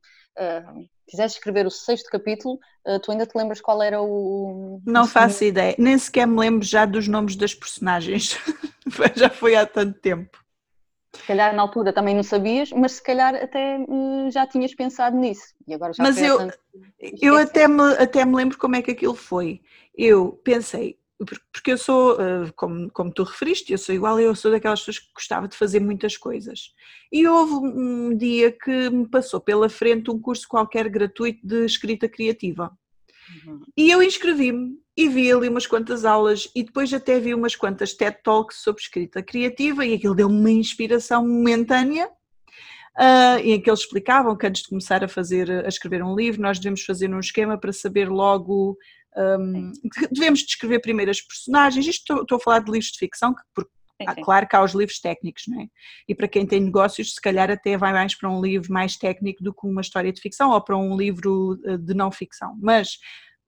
quiseres escrever o sexto capítulo, tu ainda te lembras qual era o. Não faço ideia, nem sequer me lembro já dos nomes das personagens, <laughs> já foi há tanto tempo. Se calhar na altura também não sabias, mas se calhar até uh, já tinhas pensado nisso. E agora já mas eu, eu até me, até me lembro como é que aquilo foi. Eu pensei, porque eu sou, uh, como, como tu referiste, eu sou igual, eu sou daquelas pessoas que gostava de fazer muitas coisas. E houve um dia que me passou pela frente um curso qualquer gratuito de escrita criativa. Uhum. E eu inscrevi-me e vi ali umas quantas aulas e depois até vi umas quantas TED Talks sobre escrita criativa e aquilo deu-me uma inspiração momentânea uh, em que eles explicavam que antes de começar a fazer, a escrever um livro, nós devemos fazer um esquema para saber logo um, devemos descrever primeiro as personagens, isto estou, estou, a falar de livros de ficção, porque sim, claro que há os livros técnicos, não é? E para quem tem negócios, se calhar até vai mais para um livro mais técnico do que uma história de ficção ou para um livro ah, de não ficção, mas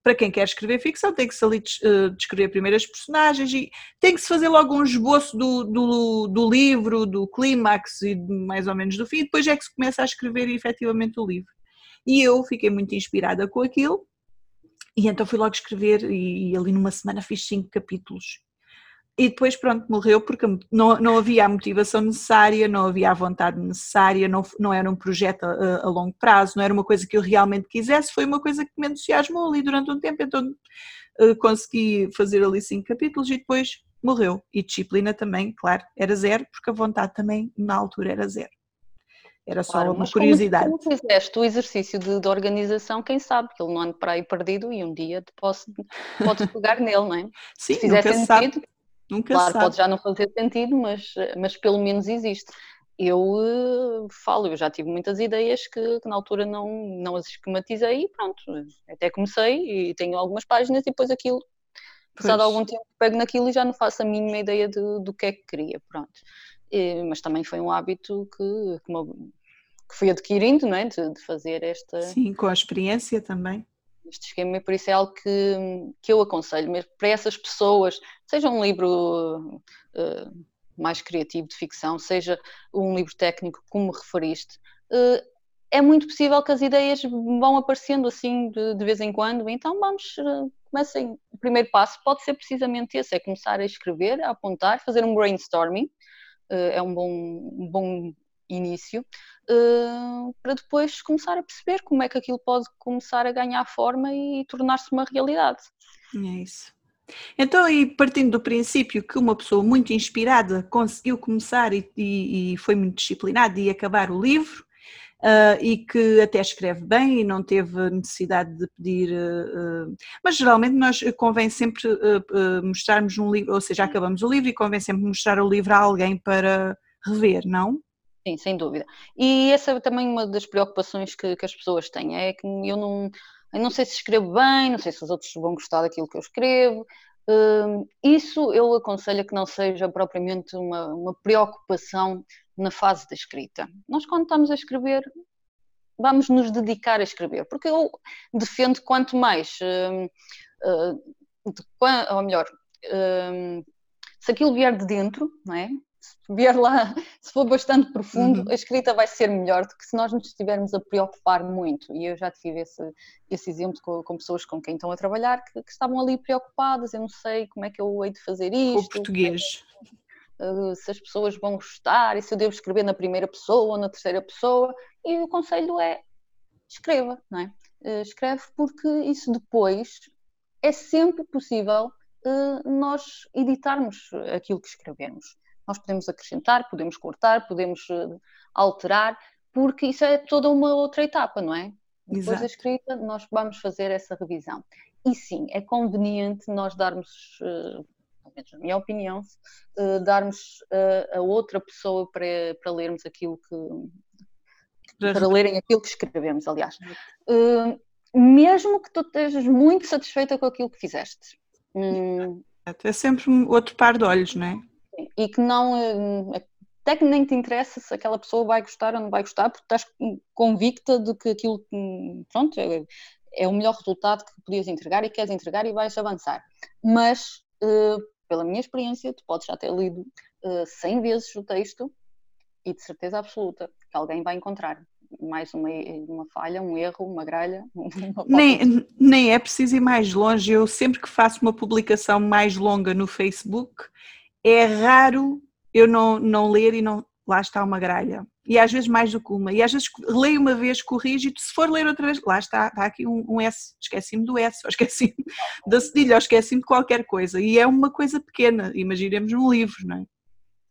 para quem quer escrever ficção, tem que se ali uh, descrever primeiro as personagens e tem que se fazer logo um esboço do, do, do livro, do clímax e mais ou menos do fim, e depois é que se começa a escrever efetivamente o livro. E eu fiquei muito inspirada com aquilo, e então fui logo escrever e, e ali numa semana fiz cinco capítulos e depois pronto, morreu porque não, não havia a motivação necessária, não havia a vontade necessária, não, não era um projeto a, a, longo prazo, não era uma coisa que eu realmente quisesse, foi uma coisa que me entusiasmou ali durante um tempo, então uh, consegui fazer ali cinco capítulos e depois morreu. E disciplina também, claro, era zero, porque a vontade também na altura era zero. Era só claro, uma curiosidade. Como, como fizeste o exercício de, de, organização, quem sabe, que ele não anda para aí perdido e um dia podes pegar nele, não é? <laughs> Sim, Se fizer sentido, sabe. Nunca claro, sabe. pode já não fazer sentido, mas, mas pelo menos existe. Eu uh, falo, eu já tive muitas ideias que, que, na altura não, não as esquematizei e pronto, até comecei e tenho algumas páginas e depois aquilo, passado algum tempo, pego naquilo e já não faço a mínima ideia de, do que é que queria, pronto. E, mas também foi um hábito que, que me, que fui adquirindo, não é? de, de fazer esta. Sim, com a experiência também este esquema e por isso é algo que, que eu aconselho mesmo para essas pessoas, seja um livro uh, mais criativo de ficção, seja um livro técnico, como referiste, uh, é muito possível que as ideias vão aparecendo assim de, de vez em quando, então vamos, uh, comecem, o primeiro passo pode ser precisamente esse, é começar a escrever, a apontar, fazer um brainstorming, é um bom, um bom início, uh, para depois começar a perceber como é que aquilo pode começar a ganhar forma e tornar-se uma realidade. É isso. Então, e partindo do princípio que uma pessoa muito inspirada conseguiu começar e, e, e foi muito disciplinada e acabar o livro, uh, e que até escreve bem e não teve necessidade de pedir. Uh, mas geralmente nós convém sempre mostrarmos um livro, ou seja, acabamos o livro e convém sempre mostrar o livro a alguém para rever, não? Sim, sem dúvida. E essa é também uma das preocupações que, que as pessoas têm, é que eu não, eu não sei se escrevo bem, não sei se os outros vão gostar daquilo que eu escrevo. Uh, isso eu aconselho que não seja propriamente uma, uma preocupação na fase da escrita. Nós, quando estamos a escrever, vamos nos dedicar a escrever, porque eu defendo quanto mais, uh, uh, de, ou melhor, se aquilo vier de dentro, não é? Se vier lá, <laughs> se for bastante profundo, uhum. a escrita vai ser melhor do que se nós nos estivermos a preocupar muito. E eu já tive esse, esse exemplo com, com pessoas com quem estão a trabalhar que, que, estavam ali preocupadas. Eu não sei como é que eu hei de fazer isto. O português. Uh, se as pessoas vão gostar e se eu devo escrever na primeira pessoa ou na terceira pessoa. E o conselho é escreva, não é? Uh, escreve porque isso depois é sempre possível uh, nós editarmos aquilo que escrevemos. Nós podemos acrescentar, podemos cortar, podemos uh, alterar, porque isso é toda uma outra etapa, não é? Depois Exato. da escrita, nós vamos fazer essa revisão. E sim, é conveniente nós darmos, uh, pelo menos na minha opinião, uh, darmos a outra pessoa para, para lermos aquilo que. para lerem aquilo que escrevemos, aliás. Mesmo que tu estejas muito satisfeita com aquilo que fizeste. Hum, é sempre outro par de olhos, não é? E que não eh, até que nem te interessa se aquela pessoa vai gostar ou não vai gostar, porque estás convicta de que aquilo pronto, é, é o melhor resultado que podias entregar e queres entregar e vais avançar. Mas, uh, pela minha experiência, tu podes já ter lido uh, 100 vezes o texto e de certeza absoluta que alguém vai encontrar mais uma, uma falha, um erro, uma gralha. <laughs> Uma nem, nem é preciso ir mais longe. Eu sempre que faço uma publicação mais longa no Facebook, é raro eu não, não ler e não. Lá está uma gralha. E às vezes mais do que uma. E às vezes leio uma vez, corrijo, e se for ler outra vez, lá está, está aqui um, um S. Esqueci-me do S, ou esqueci-me da cedilha, ou esqueci-me de qualquer coisa. E é uma coisa pequena, imaginemos num livro, não é?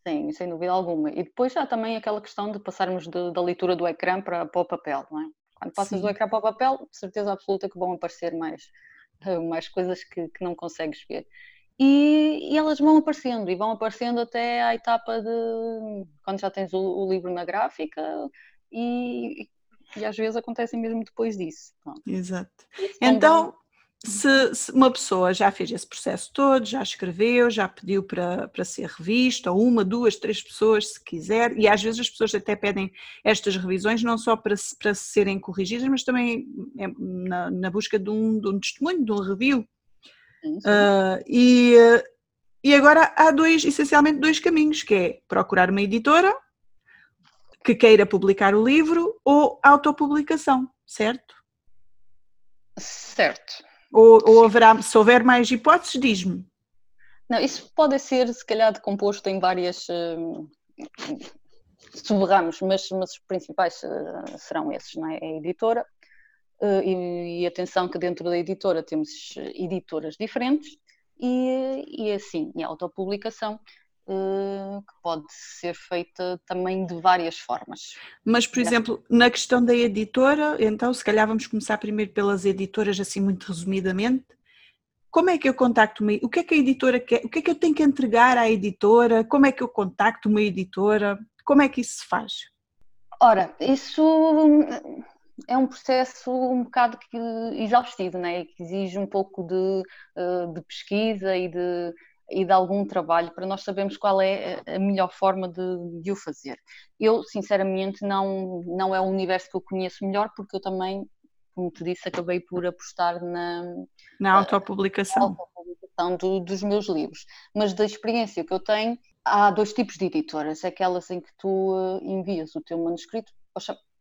Sim, sem dúvida alguma. E depois há também aquela questão de passarmos de, da leitura do ecrã para, para o papel, não é? Quando passas Sim. do ecrã para o papel, certeza absoluta que vão aparecer mais, <laughs> mais coisas que, que não consegues ver e, e, elas vão aparecendo e vão aparecendo até à etapa de quando já tens o, o livro na gráfica e, e, às vezes acontecem mesmo depois disso. Exato. Então, se, se, uma pessoa já fez esse processo todo, já escreveu, já pediu para, para ser revista, ou uma, duas, três pessoas, se quiser, e às vezes as pessoas até pedem estas revisões não só para, para serem corrigidas, mas também é, na, na busca de um, de um testemunho, de um review Uh, e, e agora há dois, essencialmente dois caminhos, que é procurar uma editora que queira publicar o livro ou autopublicação, certo? Certo. Ou, ou haverá, se houver mais hipóteses, diz-me. Não, isso pode ser, se calhar, decomposto em várias uh, sub-ramos, mas, mas os principais uh, serão esses, não é? A editora, e, e, atenção que dentro da editora temos editoras diferentes e, e assim, e a autopublicação uh, que pode ser feita também de várias formas. Mas, por exemplo, na questão da editora, então se calhar vamos começar primeiro pelas editoras, assim muito resumidamente. Como é que eu contacto uma, o que é que a editora quer, o que é que eu tenho que entregar à editora, como é que eu contacto uma editora, como é que isso se faz? Ora, isso é um processo um bocado exaustivo, né? que exige um pouco de, eh, de pesquisa e de e de algum trabalho para nós sabermos qual é a melhor forma de, de, o fazer. Eu, sinceramente, não, não é o universo que eu conheço melhor, porque eu também, como te disse, acabei por apostar na, na autopublicação, autopublicação do, dos meus livros. Mas da experiência que eu tenho, há dois tipos de editoras: aquelas em que tu eh, envias o teu manuscrito,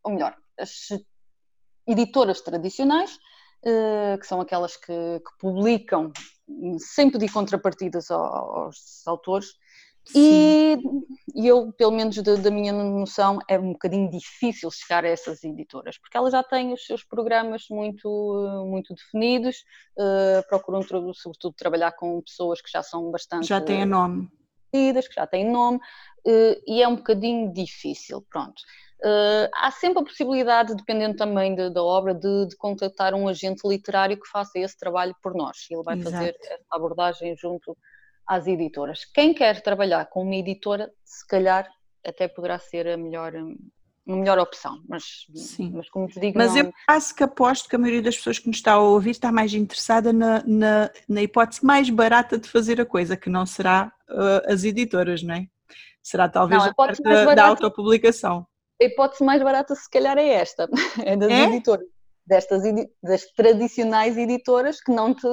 ou melhor, as editoras tradicionais eh, que são aquelas que, que, publicam sem pedir contrapartidas aos, autores. E, e, eu, pelo menos da, da, minha noção, é um bocadinho difícil chegar a essas editoras, porque elas já têm os seus programas muito, muito definidos, uh, procuram, sobretudo, trabalhar com pessoas que já são bastante. Já têm nome. Que já têm nome, uh, e é um bocadinho difícil, pronto. Uh, há sempre a possibilidade, dependendo também de, da obra, de, de, contratar um agente literário que faça esse trabalho por nós. Ele vai Exato. fazer essa abordagem junto às editoras. Quem quer trabalhar com uma editora, se calhar até poderá ser a melhor, a melhor opção, mas, Sim. mas como te digo. Mas não... eu quase que aposto que a maioria das pessoas que nos está a ouvir está mais interessada na, na, na hipótese mais barata de fazer a coisa, que não será uh, as editoras, não é? Será talvez não, a, a parte da, da autopublicação a hipótese mais barata se calhar é esta, <laughs> é das é? editoras. Destas das tradicionais editoras que não te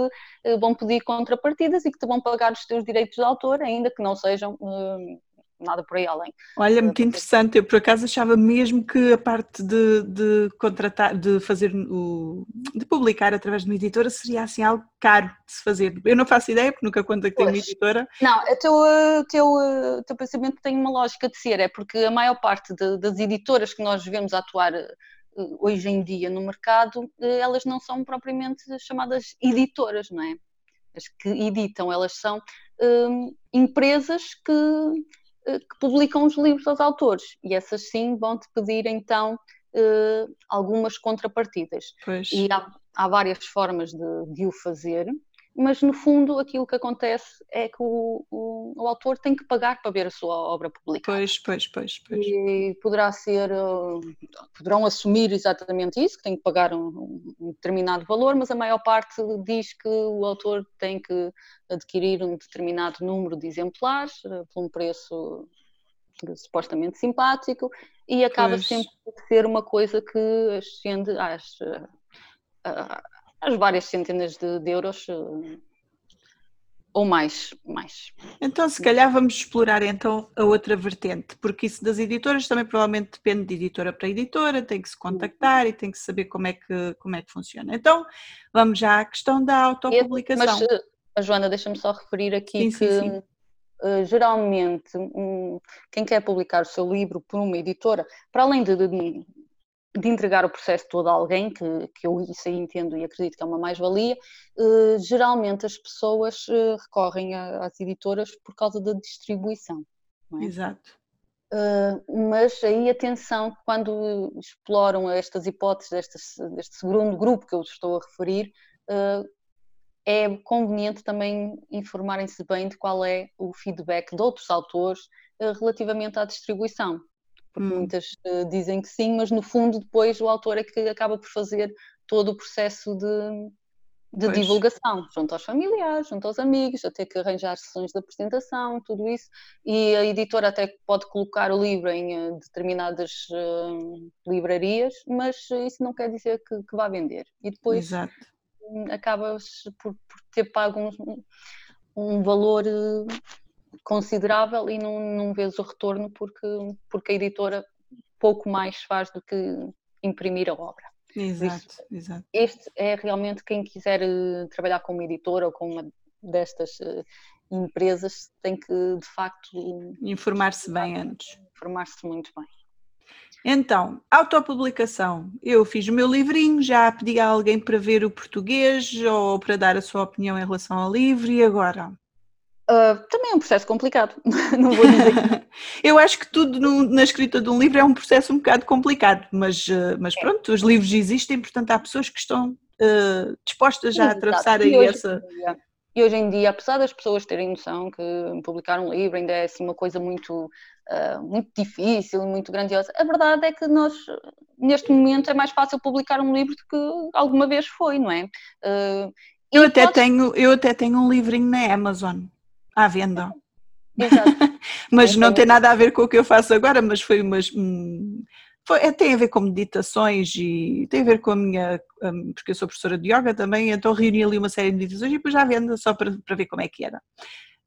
eh, vão pedir contrapartidas e que te vão pagar os teus direitos de autor, ainda que não sejam uh, nada por aí além. Olha, muito interessante. Eu por acaso achava mesmo que a parte de, de contratar, de fazer o. de publicar através de uma editora seria assim algo caro de se fazer. Eu não faço ideia, porque nunca contactei uma editora. Não, o teu, teu, teu pensamento tem uma lógica de ser, é porque a maior parte de, das editoras que nós vemos atuar eh, hoje em dia no mercado, eh, elas não são propriamente chamadas editoras, não é? As que editam, elas são hum, empresas que eh, que publicam os livros dos autores e essas sim vão te pedir então uh, algumas contrapartidas. Pois. E há, há, várias formas de, de, o fazer, mas no fundo aquilo que acontece é que o, o, o, autor tem que pagar para ver a sua obra publicada. Pois, pois, pois. pois. E poderá ser, uh, poderão assumir exatamente isso, que tem que pagar um, um, determinado valor, mas a maior parte diz que o autor tem que adquirir um determinado número de exemplares uh, por um preço supostamente simpático e acaba pois. sempre por ser uma coisa que ascende às, às várias centenas de, de euros ou mais, mais. Então, se calhar vamos explorar então a outra vertente, porque isso das editoras também provavelmente depende de editora para editora, tem que se contactar e tem que saber como é que, como é que funciona. Então, vamos já à questão da autopublicação. Mas, eh, Joana, deixa-me só referir aqui sim, que sim, sim. Uh, geralmente quem quer publicar o seu livro por uma editora, para além de, de, de entregar o processo todo a alguém, que, que eu isso aí entendo e acredito que é uma mais-valia, uh, geralmente as pessoas uh, recorrem a, às editoras por causa da distribuição. É? Exato. Uh, mas aí atenção, quando exploram estas hipóteses deste, deste segundo grupo que eu estou a referir, é conveniente também informarem-se bem de qual é o feedback de outros autores relativamente à distribuição porque hum. muitas uh, dizem que sim, mas no fundo depois o autor é que acaba por fazer todo o processo de, de divulgação, junto aos familiares, junto aos amigos, a ter que arranjar sessões de apresentação, tudo isso, e a editora até pode colocar o livro em uh, determinadas uh, livrarias, mas isso não quer dizer que, que vá vender. E depois Exato. acabas por, por, ter pago um, um valor considerável e não, não vês o retorno porque, porque a editora pouco mais faz do que imprimir a obra. Exato, exato. Este é realmente quem quiser eh, trabalhar com uma editora ou com uma destas eh, empresas tem que de facto informar-se bem antes. Informar-se muito bem. Então, autopublicação. Eu fiz o meu livrinho, já pedi a alguém para ver o português ou para dar a sua opinião em relação ao livro e agora? Uh, também é um processo complicado, <laughs> não vou dizer. <laughs> eu acho que tudo no, na escrita de um livro é um processo um bocado complicado, mas, uh, mas é. pronto, os livros existem, portanto há pessoas que estão uh, dispostas já a atravessar aí hoje, essa. E hoje em dia, apesar das pessoas terem noção que publicar um livro ainda é assim, uma coisa muito, muito difícil, muito grandiosa, a verdade é que nós, neste momento, é mais fácil publicar um livro do que alguma vez foi, não é? eu até, tenho, eu até tenho um livrinho na Amazon à venda. Exato. <laughs> mas Então, não tem nada a ver com o que eu faço agora, mas foi umas. hum, foi- é, tem a ver com meditações e tem a ver com a minha. hum, porque eu sou professora de yoga também, então reuni ali uma série de meditações e depois já venda só para, para ver como é que era.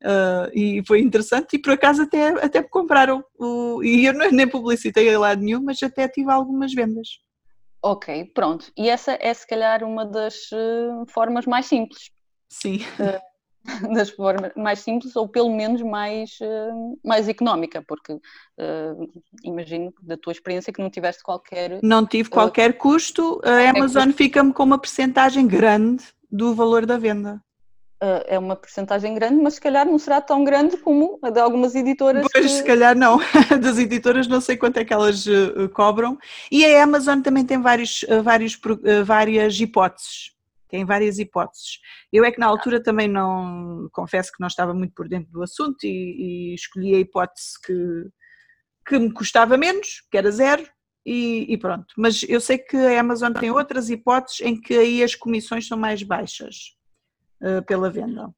Ah, e foi interessante e por acaso até, até me compraram o, e eu nem publicitei a lado nenhum, mas até tive algumas vendas. Ok, pronto. E essa é se calhar uma das eh, formas mais simples. Sim, <laughs> das formas mais simples ou pelo menos mais, eh, mais económica, porque eh, imagino da tua experiência que não tiveste qualquer. não tive qualquer custo, a Amazon fica-me com uma percentagem grande do valor da venda. eh, é uma percentagem grande, mas se calhar não será tão grande como a de algumas editoras. Pois, que- se calhar não. <laughs> Das editoras não sei quanto é que elas eh, cobram. E a Amazon também tem vários, eh, vários, eh, várias hipóteses. Tem várias hipóteses. Eu é que na altura também não, confesso que não estava muito por dentro do assunto e, e escolhi a hipótese que, que me custava menos, que era zero, e, e pronto. Mas eu sei que a Amazon tem outras hipóteses em que aí as comissões são mais baixas eh, pela venda.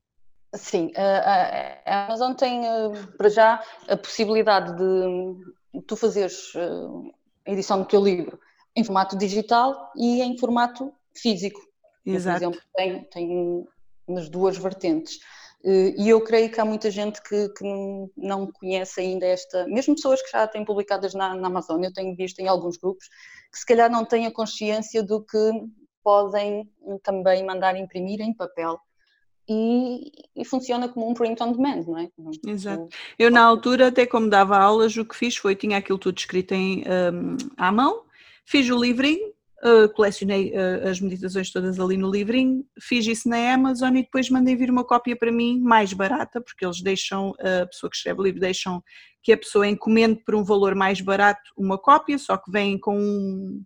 Sim, a, a- a Amazon tem eh, para já a possibilidade de tu fazeres eh, a edição do teu livro em formato digital e em formato físico. Eu, por Exato. exemplo, tenho, tenho nas duas vertentes. Eh, E eu creio que há muita gente que, que não- conhece ainda esta, mesmo pessoas que já têm publicadas na, na Amazon, eu tenho visto em alguns grupos, que se calhar não têm a consciência do que podem também mandar imprimir em papel. E, e funciona como um print on demand, não é? Exato. Eu, na altura, até como dava aulas, o que fiz foi, tinha aquilo tudo escrito em, hum, à mão, fiz o livrinho, uh, colecionei uh, as meditações todas ali no livrinho, fiz isso na Amazon e depois mandei vir uma cópia para mim, mais barata, porque eles deixam, a pessoa que escreve o livro, deixam que a pessoa encomende por um valor mais barato uma cópia, só que vem com um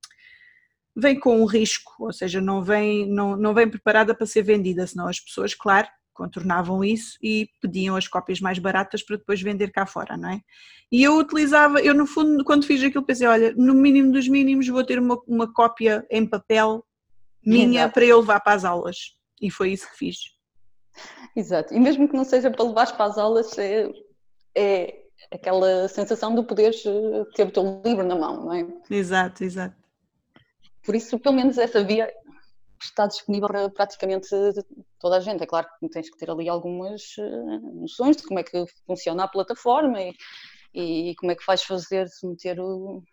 vem com um risco, ou seja, não vem, não, não vem preparada para ser vendida, senão as pessoas, claro, contornavam isso e pediam as cópias mais baratas para depois vender cá fora, não é? E eu utilizava, eu no fundo, quando fiz aquilo, pensei, olha, no mínimo dos mínimos vou ter uma, uma cópia em papel minha Exato. para eu levar para as aulas. E foi isso que fiz. Exato. E mesmo que não seja para levares para as aulas, é, é aquela sensação de poderes eh, ter o teu livro na mão, não é? Exato, exato. Por isso, pelo menos essa via está disponível para praticamente toda a gente. É claro que tens que ter ali algumas eh, noções de como é que funciona a plataforma e, e como é que vais fazer se meter o,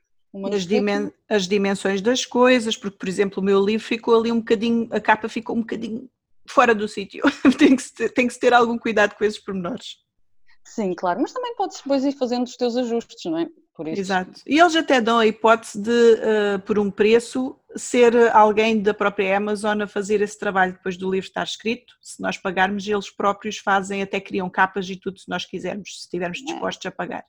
dimen as dimensões das coisas, porque, por exemplo, o meu livro ficou ali um bocadinho, a capa ficou um bocadinho fora do sítio. <laughs> tem, que ter, tem que se ter algum cuidado com esses pormenores. Sim, claro, mas também podes depois ir fazendo os teus ajustes, não é? Por isso. Exato. E eles até dão a hipótese de, uh, por um preço, ser alguém da própria Amazon a fazer esse trabalho depois do livro estar escrito. Se nós pagarmos, eles próprios fazem, até criam capas e tudo se nós quisermos, se estivermos dispostos a pagar.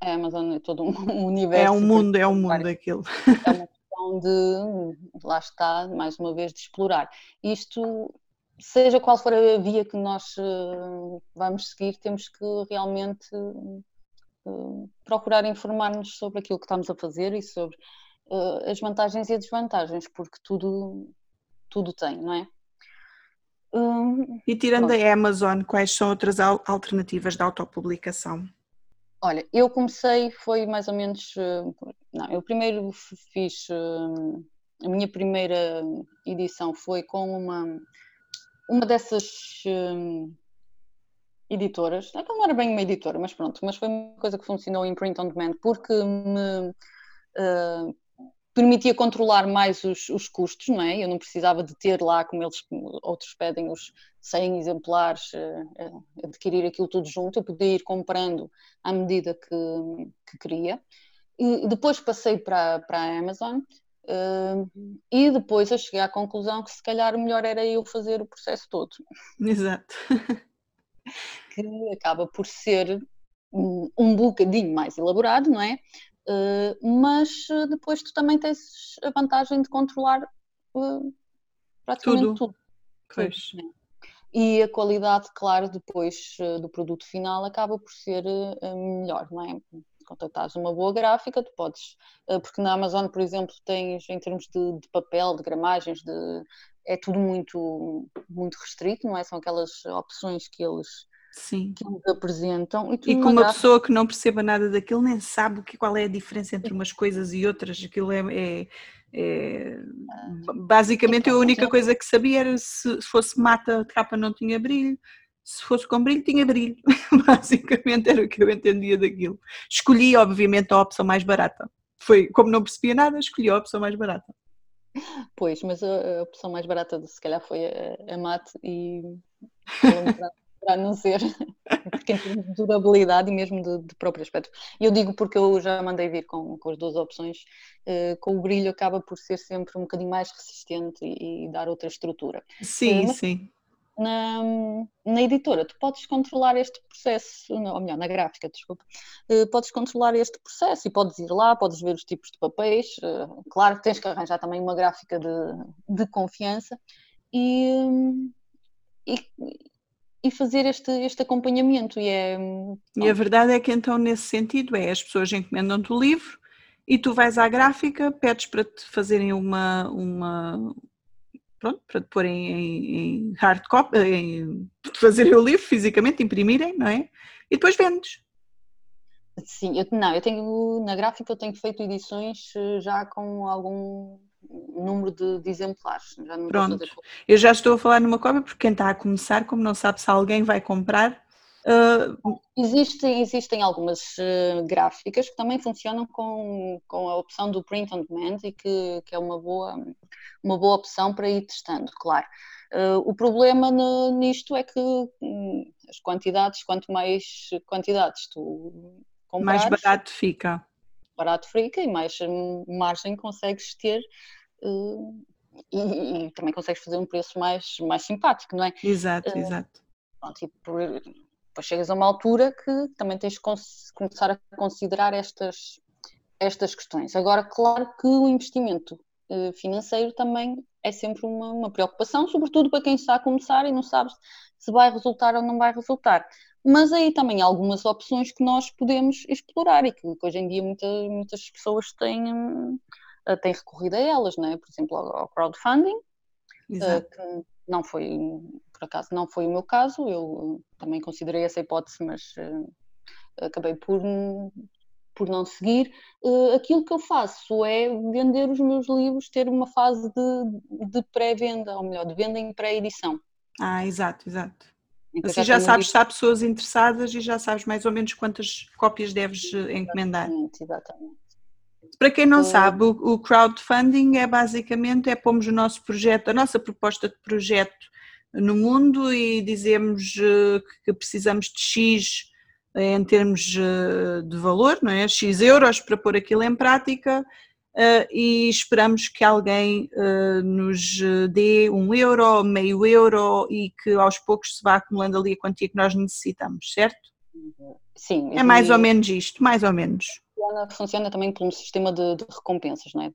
A Amazon é todo um <laughs> universo. É um mundo, é um mundo aquilo. É uma questão de, lá está, mais uma vez, de explorar. Isto, seja qual for a via que nós uh, vamos seguir, temos que realmente uh, procurar informar-nos sobre aquilo que estamos a fazer e sobre uh, as vantagens e as desvantagens, porque tudo, tudo tem, não é? Um, e tirando pronto. a Amazon, quais são outras alternativas de autopublicação? Olha, eu comecei, foi mais ou menos. Não, eu primeiro fiz. A minha primeira edição foi com uma, uma dessas editoras. Não era bem uma editora, mas pronto, mas foi uma coisa que funcionou em print on demand porque me uh, permitia controlar mais os, os, custos, não é? Eu não precisava de ter lá, como eles outros pedem, os 100 exemplares, uh, adquirir aquilo tudo junto, eu podia ir comprando à medida que, que queria. E depois passei para, para a Amazon uh, e depois eu cheguei à conclusão que se calhar o melhor era eu fazer o processo todo. Exato. <laughs> que acaba por ser um, um bocadinho mais elaborado, não é? Uh, mas depois tu também tens a vantagem de controlar uh, praticamente tudo. tudo. Pois. Tudo, né? E a qualidade, claro, depois do produto final acaba por ser melhor, não é? Contratares uma boa gráfica, tu podes, porque na Amazon, por exemplo, tens em termos de, de papel, de gramagens, de, é tudo muito, muito restrito, não é? São aquelas opções que eles Sim. que nos apresentam. E, e com uma gráfica... pessoa que não perceba nada daquilo nem sabe que, qual é a diferença entre umas coisas e outras. Aquilo é, é, é... basicamente a única coisa que sabia era se fosse mata, a capa não tinha brilho, se fosse com brilho, tinha brilho. <laughs> Basicamente era o que eu entendia daquilo. Escolhi, obviamente, a opção mais barata. Foi, como não percebia nada, escolhi a opção mais barata. Pois, mas a, a opção mais barata se calhar foi a, a mate e <laughs> para não ser, porque em termos de durabilidade e mesmo de, de, próprio aspecto. Eu digo porque eu já mandei vir com, com as duas opções, uh, com o brilho acaba por ser sempre um bocadinho mais resistente e, e dar outra estrutura. Sim, uh, sim na, na editora, tu podes controlar este processo, ou melhor, na gráfica, desculpa, uh, podes controlar este processo e podes ir lá, podes ver os tipos de papéis, uh, claro que tens que arranjar também uma gráfica de, de confiança e, e, e fazer este, este acompanhamento. E, é, e a verdade é que então nesse sentido é, as pessoas encomendam-te o livro e tu vais à gráfica, pedes para te fazerem uma, uma, pronto, para te pôr em, em hard copy, em, fazerem o livro fisicamente, imprimirem, não é? E depois vendes. Sim, eu, não, eu tenho, na gráfica eu tenho feito edições eh, já com algum número de, de exemplares. Já Pronto, eu já estou a falar numa cópia porque quem está a começar, como não sabe se alguém vai comprar, Uh... Existem, existem algumas uh, gráficas que também funcionam com, com a opção do print on demand e que, que é uma boa, uma boa opção para ir testando, claro. Uh, o problema no, nisto é que um, as quantidades, quanto mais quantidades tu comprares, mais barato fica. Barato fica e mais margem consegues ter e, e, também consegues fazer um preço mais, mais simpático, não é? Exato, exato. Pronto, e por, depois chegas a uma altura que também tens de começar a considerar estas, estas questões. Agora, claro que o investimento eh, financeiro também é sempre uma, uma, preocupação, sobretudo para quem está a começar e não sabe se vai resultar ou não vai resultar. Mas aí também há algumas opções que nós podemos explorar e que, hoje em dia muita, muitas pessoas têm, eh, têm recorrido a elas, não é? por exemplo, ao crowdfunding, eh, que não foi, por acaso, não foi o meu caso, eu também considerei essa hipótese, mas uh, acabei por, por não seguir. Uh, aquilo que eu faço é vender os meus livros, ter uma fase de, de pré-venda, ou melhor, de venda em pré-edição. Ah, exato, exato. Assim já, sabes se há pessoas interessadas e já sabes mais ou menos quantas cópias deves encomendar. Exatamente, exatamente. Para quem não sabe, o, crowdfunding é basicamente é pomos o nosso projeto, a nossa proposta de projeto no mundo e dizemos eh, que precisamos de X eh, em termos eh, de valor, não é? X euros para pôr aquilo em prática e esperamos que alguém nos dê um euro, meio euro e que aos poucos se vá acumulando ali a quantia que nós necessitamos, certo? Sim. É mais ou menos isto, mais ou menos funciona, funciona também por um sistema de, de recompensas, não é?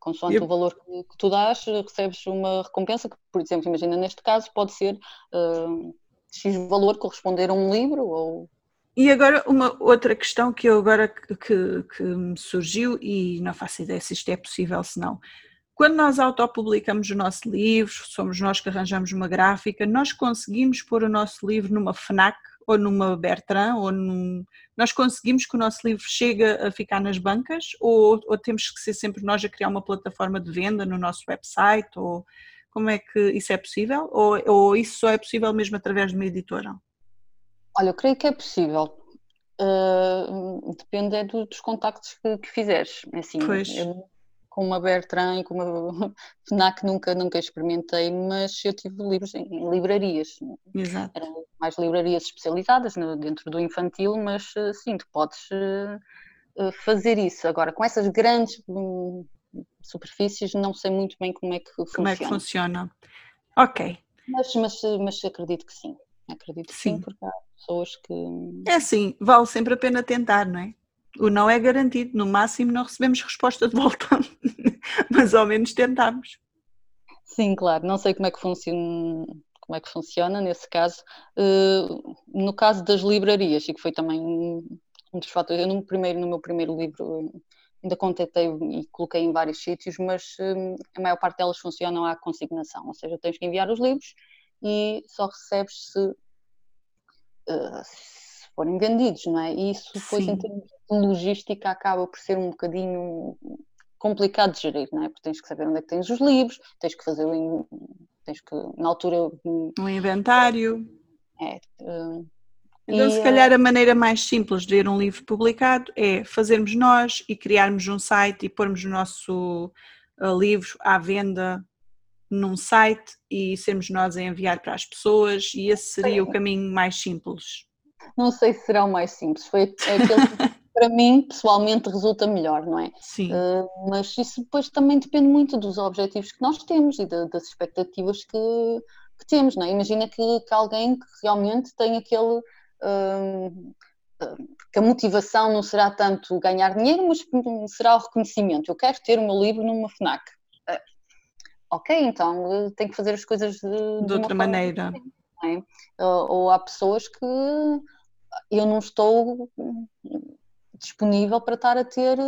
Consoante o valor que, que, tu dás, recebes uma recompensa que, por exemplo, imagina neste caso, pode ser uh, X valor corresponder a um livro ou e agora uma outra questão que eu agora que, que, me surgiu e não faço ideia se isto é possível se não. Quando nós autopublicamos o nosso livro, somos nós que arranjamos uma gráfica, nós conseguimos pôr o nosso livro numa FNAC ou numa Bertrand, ou num... nós conseguimos que o nosso livro chegue a ficar nas bancas, ou, ou, temos que ser sempre nós a criar uma plataforma de venda no nosso website, ou como é que isso é possível? Ou, ou isso só é possível mesmo através de uma editora? Olha, eu creio que é possível. Uh, depende é dos contactos que, que fizeres. É assim, pois. Eu com uma Bertrand e com uma <laughs> FNAC nunca, nunca experimentei, mas eu tive livros em, em livrarias. Exato. Eram mais livrarias especializadas no, dentro do infantil, mas eh, sim, tu podes uh, fazer isso. Agora, com essas grandes um, superfícies, não sei muito bem como é que funciona. Como é que funciona? Ok. Mas, mas, mas acredito que sim. Acredito que sim, sim porque há pessoas que. É assim, vale sempre a pena tentar, não é? O não é garantido, no máximo não recebemos resposta de volta, <laughs> mas ao menos tentamos. Sim, claro, não sei como é que funciona, como é que funciona nesse caso. Uh, no caso das livrarias, e que foi também um dos fatores, eu no, primeiro, no meu primeiro livro ainda contatei e coloquei em vários sítios, mas uh, a maior parte delas funcionam à consignação, ou seja, tens que enviar os livros e só recebes se forem vendidos, não é? E isso depois Sim. em termos de logística acaba por ser um bocadinho complicado de gerir, não é? Porque tens que saber onde é que tens os livros, tens que fazer o tens que, na altura... Um inventário. É, uh, então, e, se calhar, a maneira mais simples de ver um livro publicado é fazermos nós e criarmos um site e pormos o nosso uh, livro à venda num site e sermos nós a enviar para as pessoas, e esse seria o caminho mais simples. Não sei se será o mais simples, foi aquele que <laughs> para mim pessoalmente resulta melhor, não é? Sim. Uh, mas isso depois também depende muito dos objetivos que nós temos e de, das expectativas que, que, temos, não é? Imagina que, que alguém que realmente tem aquele que a motivação não será tanto ganhar dinheiro, mas será o reconhecimento. Eu quero ter o meu livro numa FNAC. Uh, ok, então uh, tenho que fazer as coisas de, de, de outra maneira. É? Uh, ou há pessoas que eu não estou disponível para estar a ter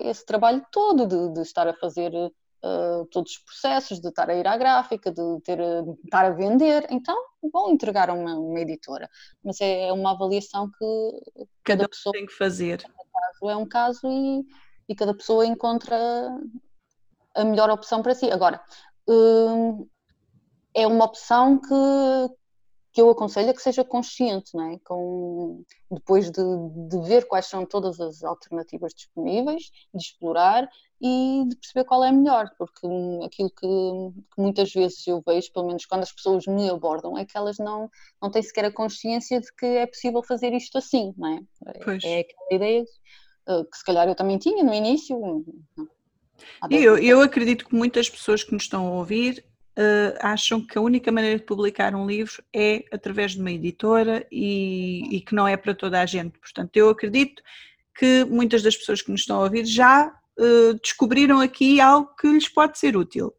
esse trabalho todo, de, de estar a fazer uh, todos os processos, de estar a ir à gráfica, de, ter, de estar a vender, então vão entregar a uma, uma editora. Mas é, é uma avaliação que cada, cada pessoa tem que fazer. É um caso e, e cada pessoa encontra a melhor opção para si. Agora, é uma opção que, que eu aconselho a que seja consciente, não é? Com, depois de, de, ver quais são todas as alternativas disponíveis, de explorar e de perceber qual é a melhor, porque aquilo que, que, muitas vezes eu vejo, pelo menos quando as pessoas me abordam, é que elas não, não têm sequer a consciência de que é possível fazer isto assim, não é? Pois. É aquela ideia eh, que se calhar eu também tinha no início. Eu, eu acredito que muitas pessoas que nos estão a ouvir uh, acham que a única maneira de publicar um livro é através de uma editora e, e, que não é para toda a gente. Portanto, eu acredito que muitas das pessoas que nos estão a ouvir já uh, descobriram aqui algo que lhes pode ser útil.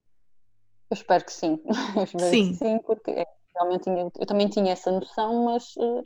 Eu espero que sim. <laughs> Espero sim. Que sim, porque é, realmente tinha, eu também tinha essa noção, mas uh,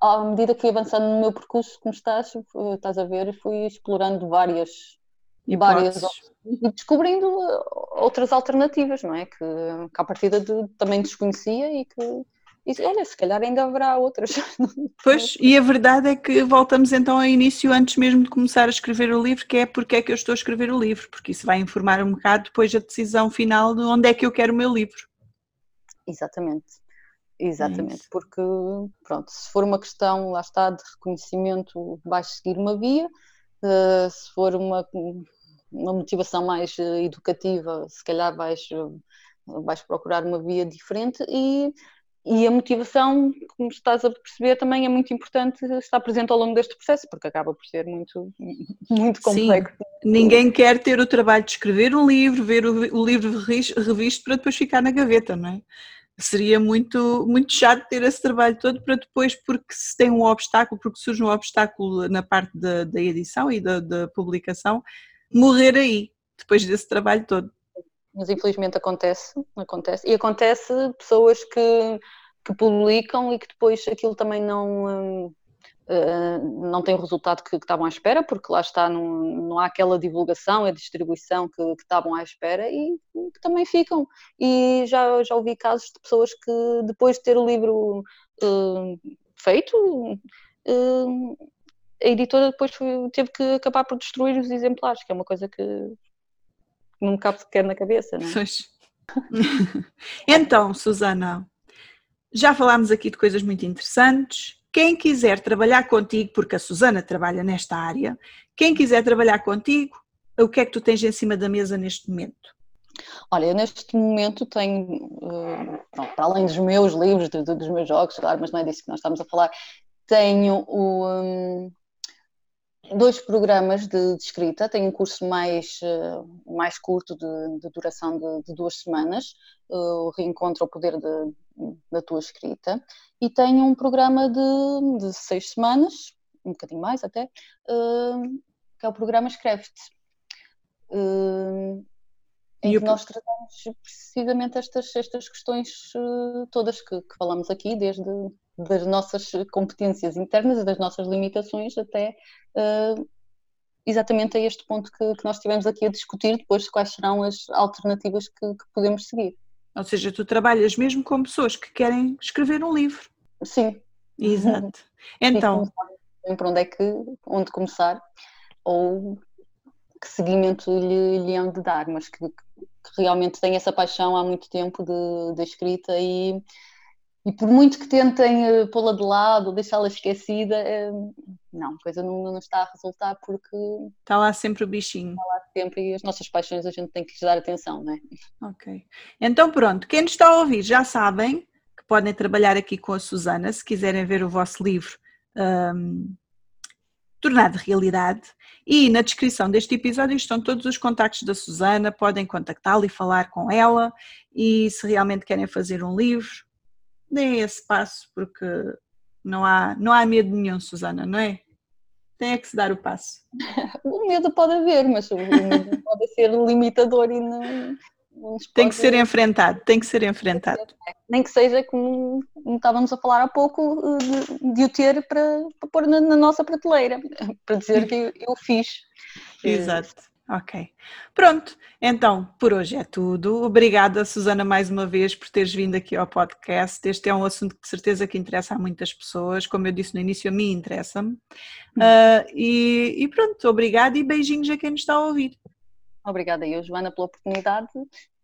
à medida que fui avançando no meu percurso, como estás, estás a ver, fui explorando várias e várias e descobrindo uh, outras alternativas, não é? Que, que à partida de, também desconhecia e que e, olha, se calhar ainda haverá outras. <laughs> Pois, e a verdade é que voltamos então ao início, antes mesmo de começar a escrever o livro, que é porque é que eu estou a escrever o livro, porque isso vai informar um bocado depois a decisão final de onde é que eu quero o meu livro. Exatamente, exatamente, é porque pronto, se for uma questão, lá está, de reconhecimento, vais seguir uma via, uh, se for uma uma motivação mais eh, educativa, se calhar vais, eh, vais procurar uma via diferente e, e a motivação, como estás a perceber, também é muito importante estar presente ao longo deste processo, porque acaba por ser muito, <laughs> muito complexo. Sim. Ninguém quer ter o trabalho de escrever um livro, ver o livro revisto para depois ficar na gaveta, não é? Seria muito, muito chato ter esse trabalho todo para depois, porque se tem um obstáculo, porque surge um obstáculo na parte da, da edição e da, da publicação, morrer aí, depois desse trabalho todo. Mas infelizmente acontece, acontece. E acontece pessoas que, que publicam e que depois aquilo também não, uh, não tem o resultado que, que, estavam à espera, porque lá está, não, não há aquela divulgação e distribuição que, que estavam à espera e que também ficam. E já, já ouvi casos de pessoas que depois de ter o livro uh, feito, uh, a editora depois foi, teve que acabar por destruir os exemplares, que é uma coisa que não cabe sequer na cabeça, não é? Pois. <laughs> então, Susana, já falámos aqui de coisas muito interessantes. Quem quiser trabalhar contigo, porque a Susana trabalha nesta área, quem quiser trabalhar contigo, o que é que tu tens em cima da mesa neste momento? Olha, eu neste momento tenho, pronto, para além dos meus livros, dos meus jogos, claro, mas não é disso que nós estamos a falar, tenho o, um, dois programas de, de, escrita. Tenho um curso mais, uh, mais curto de, de duração de, de, duas semanas, uh, o Reencontro ao Poder da Tua Escrita, e tenho um programa de, seis semanas, um bocadinho mais até, uh, que é o programa Escreve-te. em que nós tratamos precisamente estas, estas questões todas que, que falamos aqui, desde das nossas competências internas e das nossas limitações até uh, exatamente a este ponto que, que, nós tivemos aqui a discutir depois quais serão as alternativas que, que, podemos seguir. Ou seja, tu trabalhas mesmo com pessoas que querem escrever um livro. Sim. Exato. Então. Por onde é que, onde começar, ou que seguimento lhe, lhe hão de dar, mas que, que realmente tem essa paixão há muito tempo de, de escrita e, e por muito que tentem uh, pô-la de lado, deixá-la esquecida, uh, não, a coisa não, não está a resultar porque. Está lá sempre o bichinho. Está lá sempre e as nossas paixões a gente tem que lhes dar atenção, não é? Ok. Então pronto, quem nos está a ouvir já sabem que podem trabalhar aqui com a Susana se quiserem ver o vosso livro um, tornado realidade. E na descrição deste episódio estão todos os contactos da Susana, podem contactá-la e falar com ela. E se realmente querem fazer um livro, deem esse passo, porque não há, não há medo nenhum, Susana, não é? Tem é que se dar o passo. <laughs> o medo pode haver, mas o medo <laughs> pode ser limitador e não, tem que ser enfrentado, tem que ser enfrentado. Nem que seja como, como estávamos a falar há pouco, de, de o ter para, para pôr na, na, nossa prateleira, <laughs> para dizer que eu, eu fiz. Exato. Ok. Pronto, então por hoje é tudo. Obrigada, Susana, mais uma vez por teres vindo aqui ao podcast. Este é um assunto que de certeza que interessa a muitas pessoas. Como eu disse no início, a mim interessa-me. Uh, e, e, pronto, obrigada e beijinhos a quem nos está a ouvir. Obrigada eu, Joana, pela oportunidade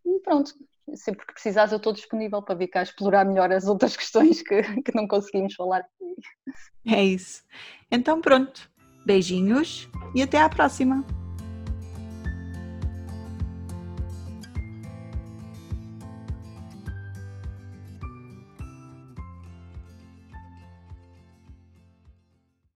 e pronto, sempre que precisares eu estou disponível para vir cá explorar melhor as outras <laughs> questões que, que não conseguimos falar. É isso. Então pronto, beijinhos e até à próxima.